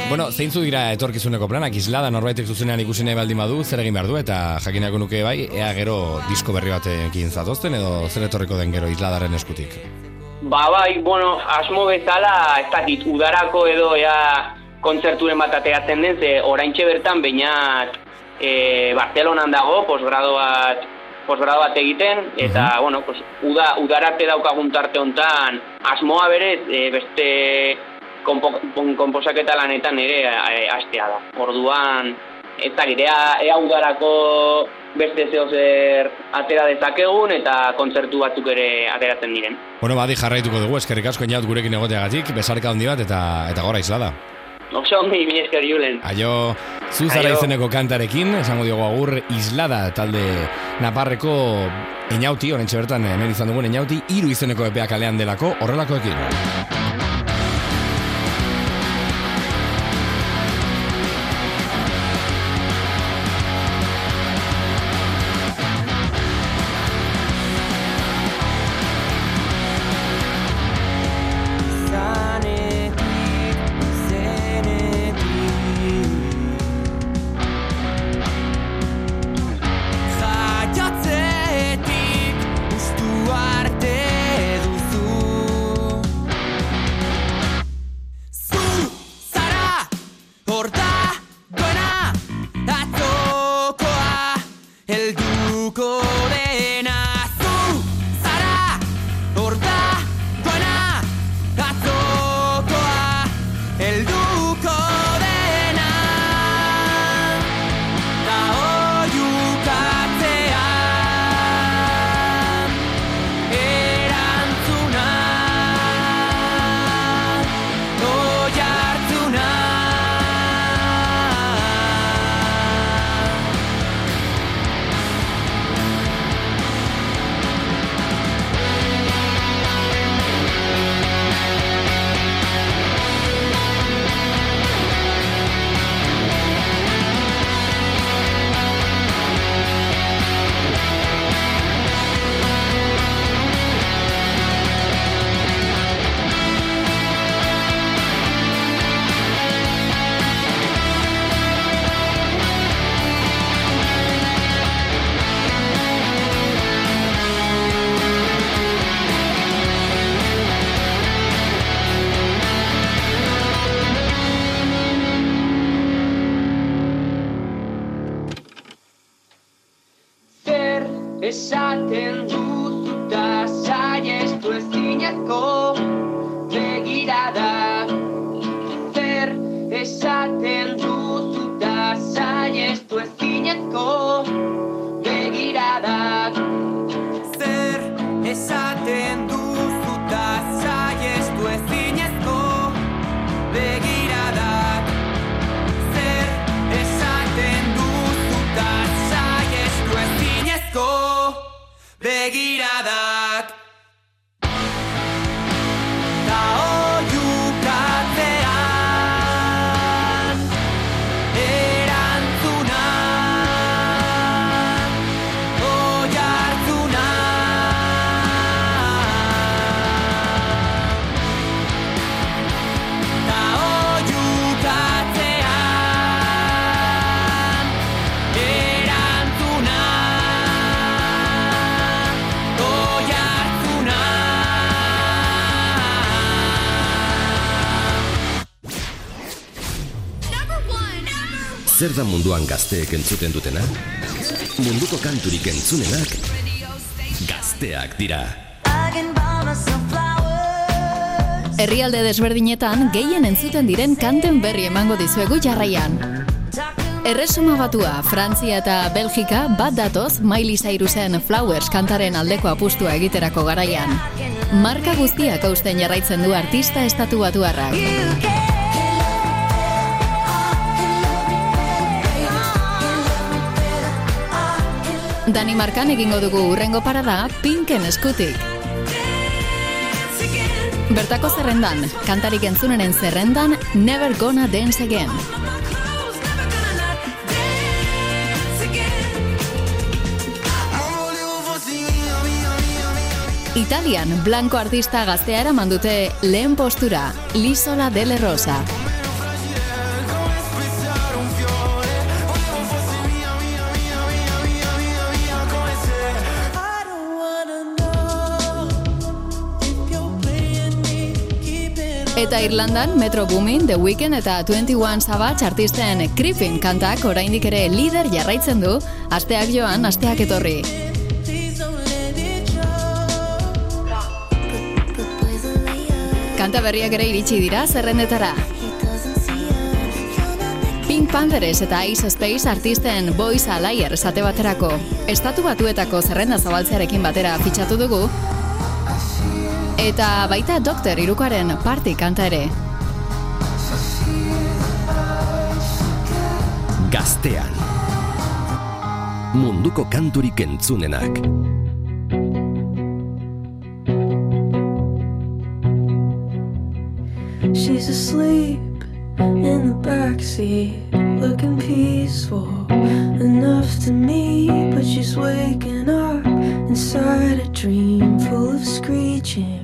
Bueno, zeintzu dira etorkizuneko planak, islada norbaitek zuzenean ikusi nahi baldin badu, zer egin behar du, eta jakinako nuke bai, ea gero disko berri batekin zatozten, edo zer etorriko den gero isladaren eskutik. Ba bai, bueno, asmo bezala, ez dakit, udarako edo ea kontzerturen bat ateratzen den, ze oraintxe bertan bainat e, Barcelonan dago, posgrado bat, posgrado bat egiten, eta, bueno, pues, uda, udararte daukagun tarte hontan, asmoa berez, e, beste konpo, kon- konposaketa lanetan ere e, hastea da. Orduan, ez dakit, ea, ea udarako beste zeo zer atera dezakegun eta kontzertu batzuk ere ateratzen diren. Bueno, badi jarraituko dugu, eskerrik asko inaut gurekin egoteagatik, besarka handi bat, eta, eta gora islada. Oso ondi, mi esker Julen. Aio, zuzara izeneko kantarekin, esango diogu agur, islada talde naparreko inauti, orentxe bertan hemen izan dugun inauti, hiru izeneko epea kalean delako, horrelakoekin. miradak. Zer da munduan gazteek entzuten dutena? Munduko kanturik entzunenak gazteak dira. Herrialde desberdinetan gehien entzuten diren kanten berri emango dizuegu jarraian. Erresuma batua, Frantzia eta Belgika bat datoz Miley Cyrusen Flowers kantaren aldeko apustua egiterako garaian. Marka guztiak hausten jarraitzen du artista estatu batuarrak. Danimarkan egingo dugu urrengo parada Pinken eskutik. Bertako zerrendan, kantarik entzunenen zerrendan Never Gonna Dance Again. Italian, blanco artista gaztea eraman dute lehen postura, Lisola Dele Rosa. Eta Irlandan, Metro Boomin, The Weeknd eta 21 Savage artisten Creepin kantak oraindik ere lider jarraitzen du, asteak joan, asteak etorri. Kanta berriak ere iritsi dira zerrendetara. Pink Panthers eta Ice Space artisten Boys a Liar esate baterako. Estatu batuetako zerrenda zabaltzearekin batera fitxatu dugu, Eta baita Doktor Irukaren party kanta ere. Gaztean. Munduko kanturik entzunenak. She's asleep in the backseat, looking peaceful enough to me. But she's waking up inside a dream full of screeching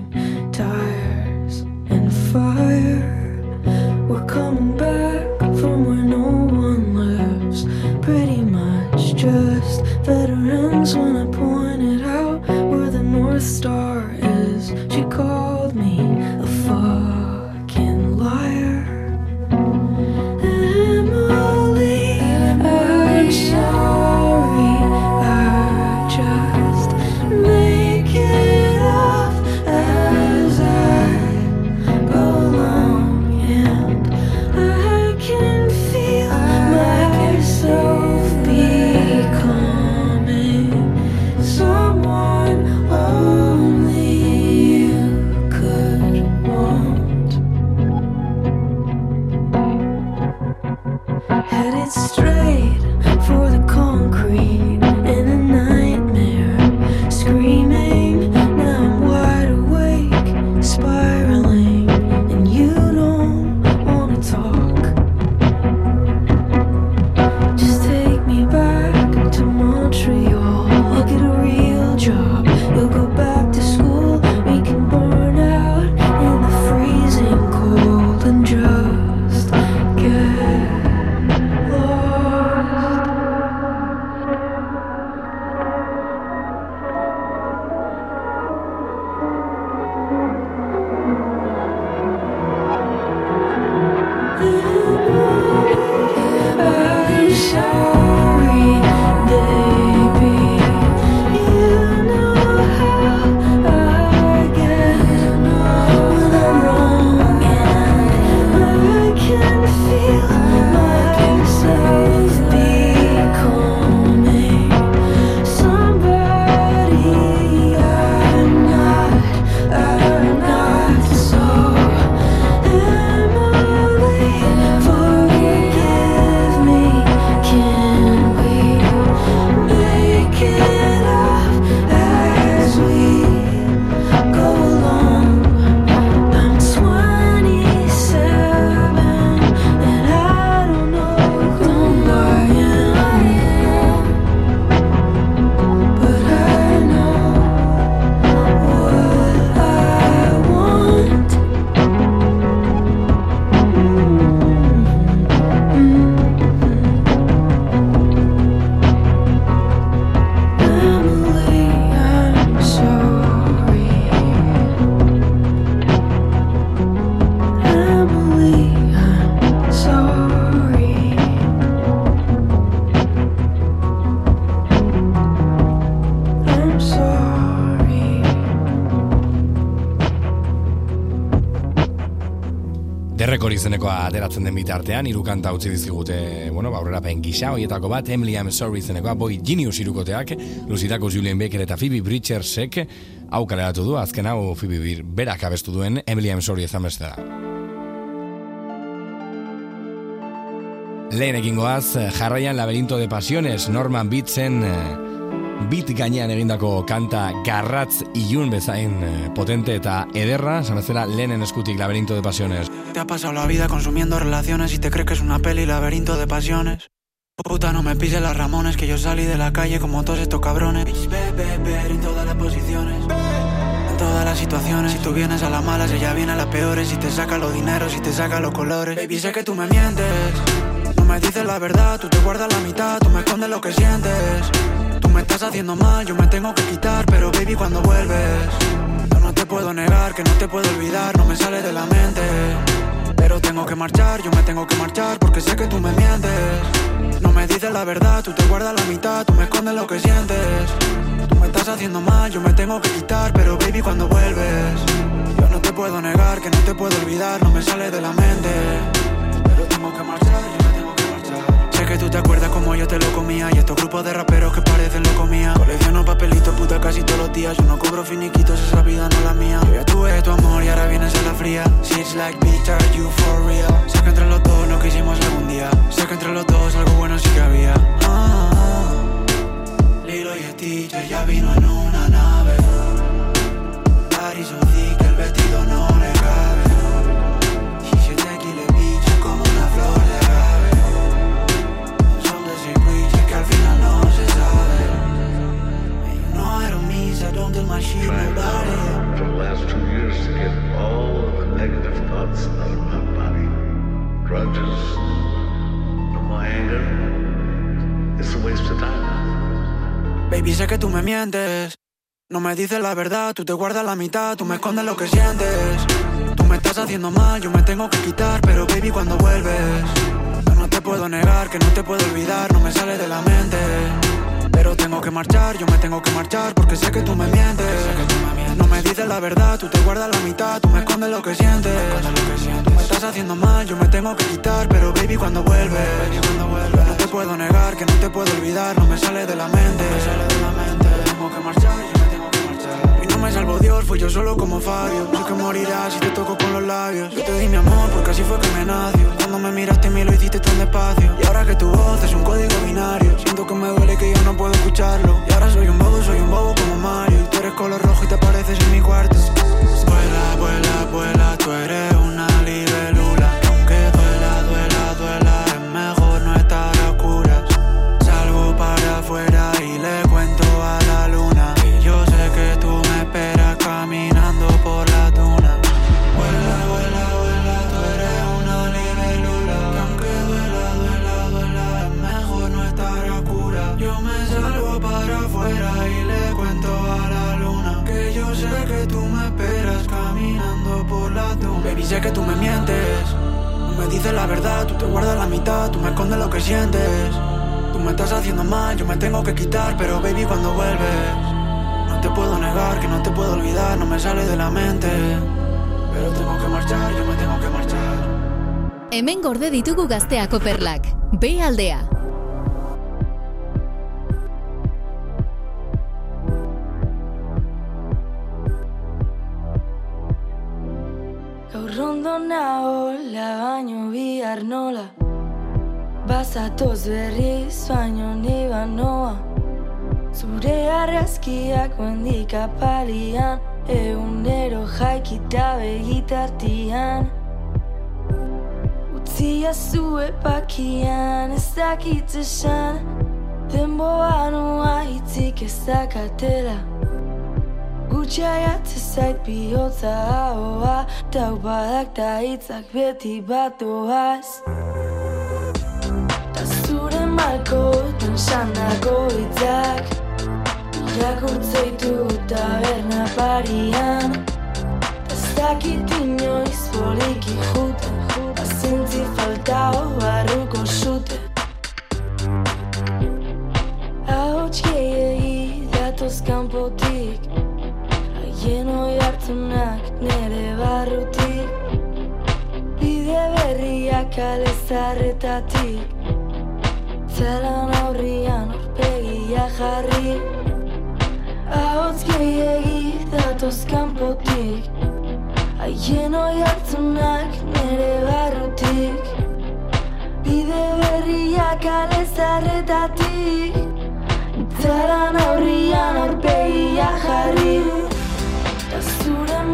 Izenekoa ateratzen den bitartean, hiru kanta utzi dizkigute, bueno, ba, aurrerapen gisa, hoietako bat, Emily I'm Sorry izenekoa, Boy Genius irukoteak, Lucidako Julian Baker eta Phoebe Bridgersek, hau kaleratu du, azken hau Phoebe berak abestu duen, Emily I'm Sorry ezan beste da. Lehen egingoaz, jarraian laberinto de pasiones, Norman Beatsen eh, beat gainean egindako kanta garratz ilun bezain eh, potente eta ederra, esan bezala lehenen eskutik laberinto de pasiones. Has pasado la vida consumiendo relaciones y te crees que es una peli laberinto de pasiones. Puta, no me pises las ramones, que yo salí de la calle como todos estos cabrones. En todas las posiciones. En todas las situaciones. Si tú vienes a las malas, ella viene a las peores. Si te saca los dineros, si te saca los colores. Baby, sé que tú me mientes. No me dices la verdad, tú te guardas la mitad, tú me escondes lo que sientes. Tú me estás haciendo mal, yo me tengo que quitar, pero baby, cuando vuelves. Yo no te puedo negar, que no te puedo olvidar, no me sale de la mente. Pero tengo que marchar, yo me tengo que marchar porque sé que tú me mientes. No me dices la verdad, tú te guardas la mitad, tú me escondes lo que sientes. Tú me estás haciendo mal, yo me tengo que quitar, pero baby cuando vuelves. Yo no te puedo negar, que no te puedo olvidar, no me sale de la mente. Tú te acuerdas como yo te lo comía. Y estos grupos de raperos que parecen lo comía. Colecciono papelitos puta casi todos los días. Yo no cobro finiquitos, esa vida no es la mía. Yo ya tuve tu amor y ahora vienes a la fría. She's like bitch, are you for real? Sé que entre los dos lo que hicimos algún día. Sé que entre los dos algo bueno sí que había. Ah, ah. Lilo y Stitch, ella vino en una No me dices la verdad, tú te guardas la mitad, tú me escondes lo que sientes. Tú me estás haciendo mal, yo me tengo que quitar, pero baby, cuando vuelves. Yo no te puedo negar, que no te puedo olvidar, no me sale de la mente. Pero tengo que marchar, yo me tengo que marchar, porque sé que tú me mientes. No me dices la verdad, tú te guardas la mitad, tú me escondes lo que sientes. Tú me estás haciendo mal, yo me tengo que quitar, pero baby, cuando vuelves. No te puedo negar, que no te puedo olvidar, no me sale de la mente. Que marchar, yo me tengo que marchar. Y no me salvo Dios, fui yo solo como Fabio. Sé que morirás si te toco con los labios. Yo te di mi amor porque así fue que me nació. Cuando me miraste mí lo hiciste tan despacio. Y ahora que tu voz es un código binario, siento que me duele que yo no puedo escucharlo. Y ahora soy un bobo, soy un bobo como Mario. Tú eres color rojo y te apareces en mi cuarto. Vuela, vuela, vuela, tú eres que tú me mientes. No me dices la verdad, tú te guardas la mitad, tú me escondes lo que sientes. Tú me estás haciendo mal, yo me tengo que quitar, pero baby, cuando vuelves, no te puedo negar, que no te puedo olvidar, no me sale de la mente. Pero tengo que marchar, yo me tengo que marchar. Hemen gorde ditugu gazteako perlak. B aldea. Gaur ondo nahola baino bihar nola. Bazatoz berriz baino ni banoa. Zure arrazkiak mendik apalian Egunero jaikita begitartian. Utzia zue pakian ez dakit esan Denboa noa hitzik ez dakatela Gutxaiat zait bihotza ahoa Taupadak da hitzak beti batoaz. Ta zure malkoetan sandako hitzak Irakurtzeitu taberna parian Ez dakit inoiz poliki juten Azintzi faltao barruko zute Ahots gehiagi datoz kanpotik Haien oi hartunak nere barrutik Bide kalezarretatik Zalan aurrian orpegia jarri Ahots gehiegi datoz kanpotik Haien oi hartzunak nere barrutik Bide berriak kalezarretatik Zalan aurrian orpegia jarri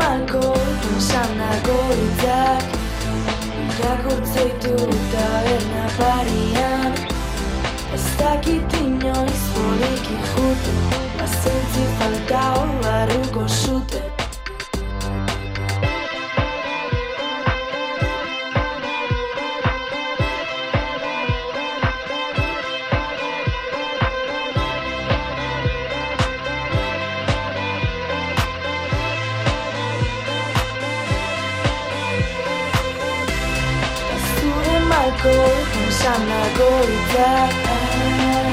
malko Sanako hitzak Irakurtzeitu taberna parian Ez dakit inoiz bolik ikute Azentzi falta hor barruko zute Sanako hitzak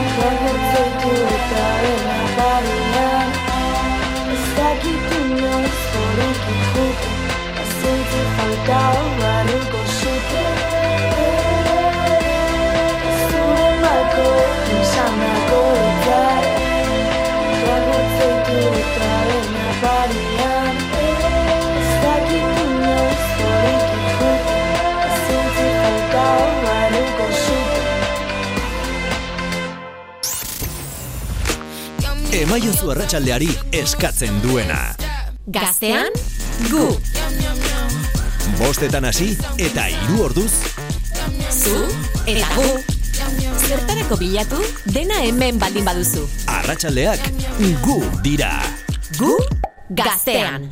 Irakurtzeitu taberna parian Ez dakit inoiz bolik ikute Azentzi falta hor barruko zute Zure malko Sanako hitzak Irakurtzeitu Emaiozu arratsaldeari eskatzen duena. Gaztean, gu. Bostetan hasi eta hiru orduz Zu eta gu. Zertarako bilatu, dena hemen baldin baduzu. arratsaldeak gu dira. Gu gaztean.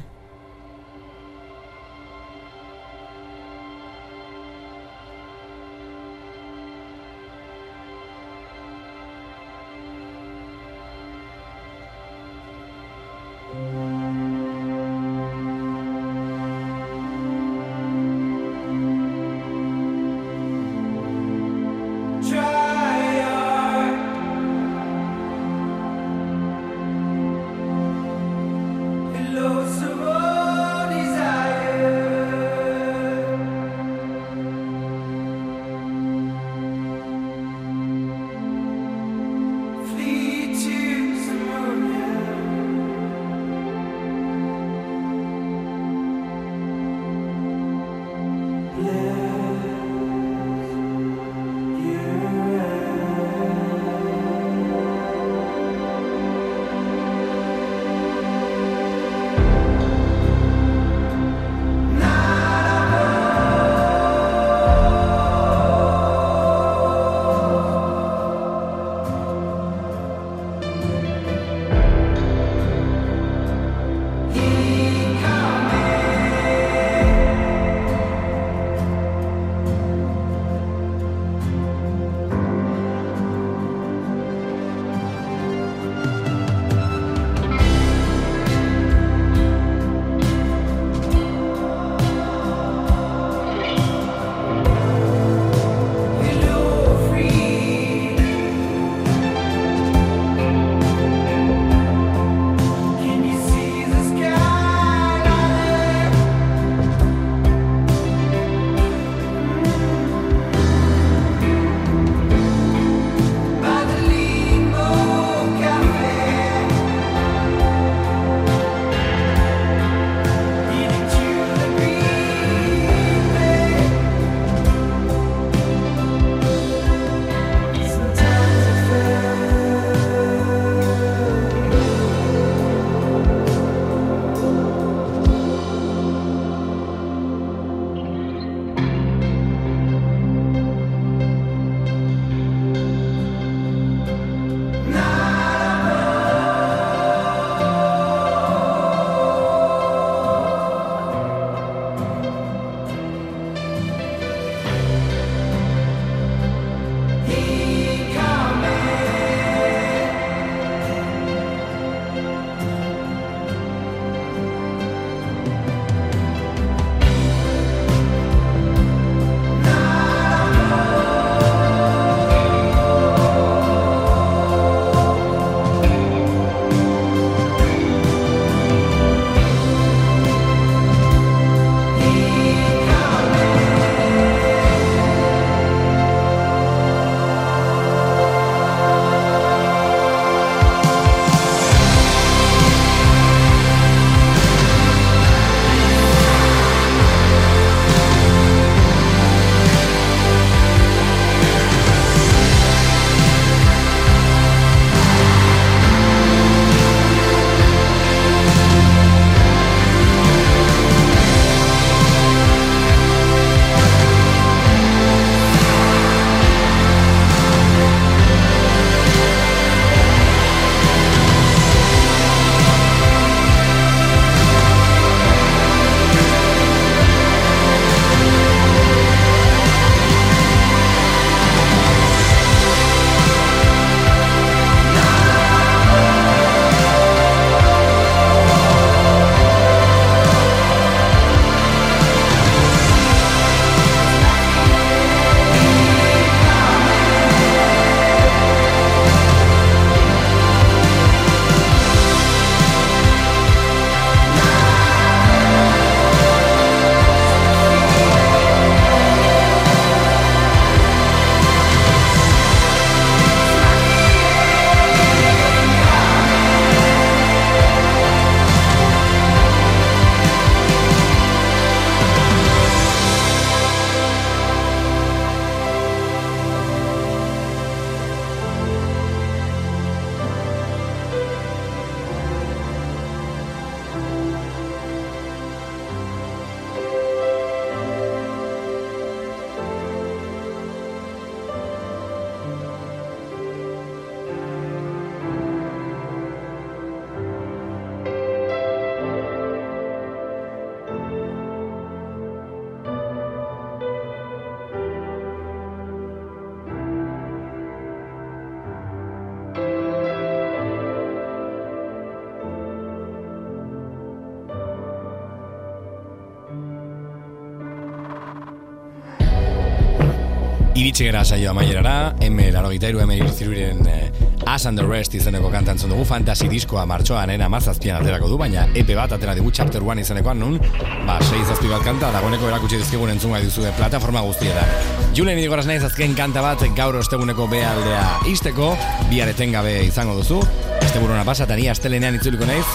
Iritsi gara saio amaierara, M larogita iru, M iruziruren eh, As and the Rest izeneko kantantzun dugu, Fantasy diskoa martxoan ena mazazpian aterako du, baina EP bat atera digu Chapter 1 izenekoan nun, ba, sei zazpi bat kanta, dagoeneko erakutsi dizkigun entzun gai duzu plataforma guztietan. Julen idigoraz naiz azken kanta bat gaur osteguneko B aldea izteko, bihar etengabe izango duzu, asteburuna pasa, eta ni astelenean itzuliko naiz,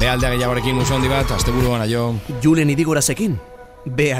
B aldea gehiagorekin muso handi bat, asteburu hona jo. Julen idigorazekin, B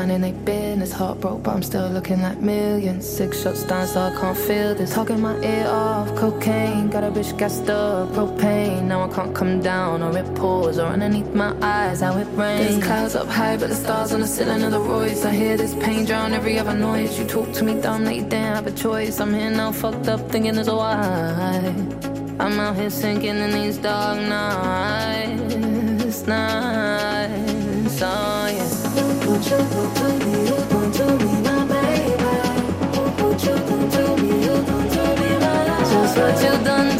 be minding they business. Heart broke, but I'm still looking like millions. Six shots down, so I can't feel this. Talking my ear off, cocaine. Got a bitch gassed up, propane. Now I can't come down, or it pours, or underneath my eyes, how it rains. There's clouds up high, but the stars on the ceiling of the Royce. I hear this pain drown every other noise. You talk to me dumb, that you didn't have a choice. I'm here now, fucked up, thinking there's a why. I'm out here sinking in these dark nights, nights, just What you done?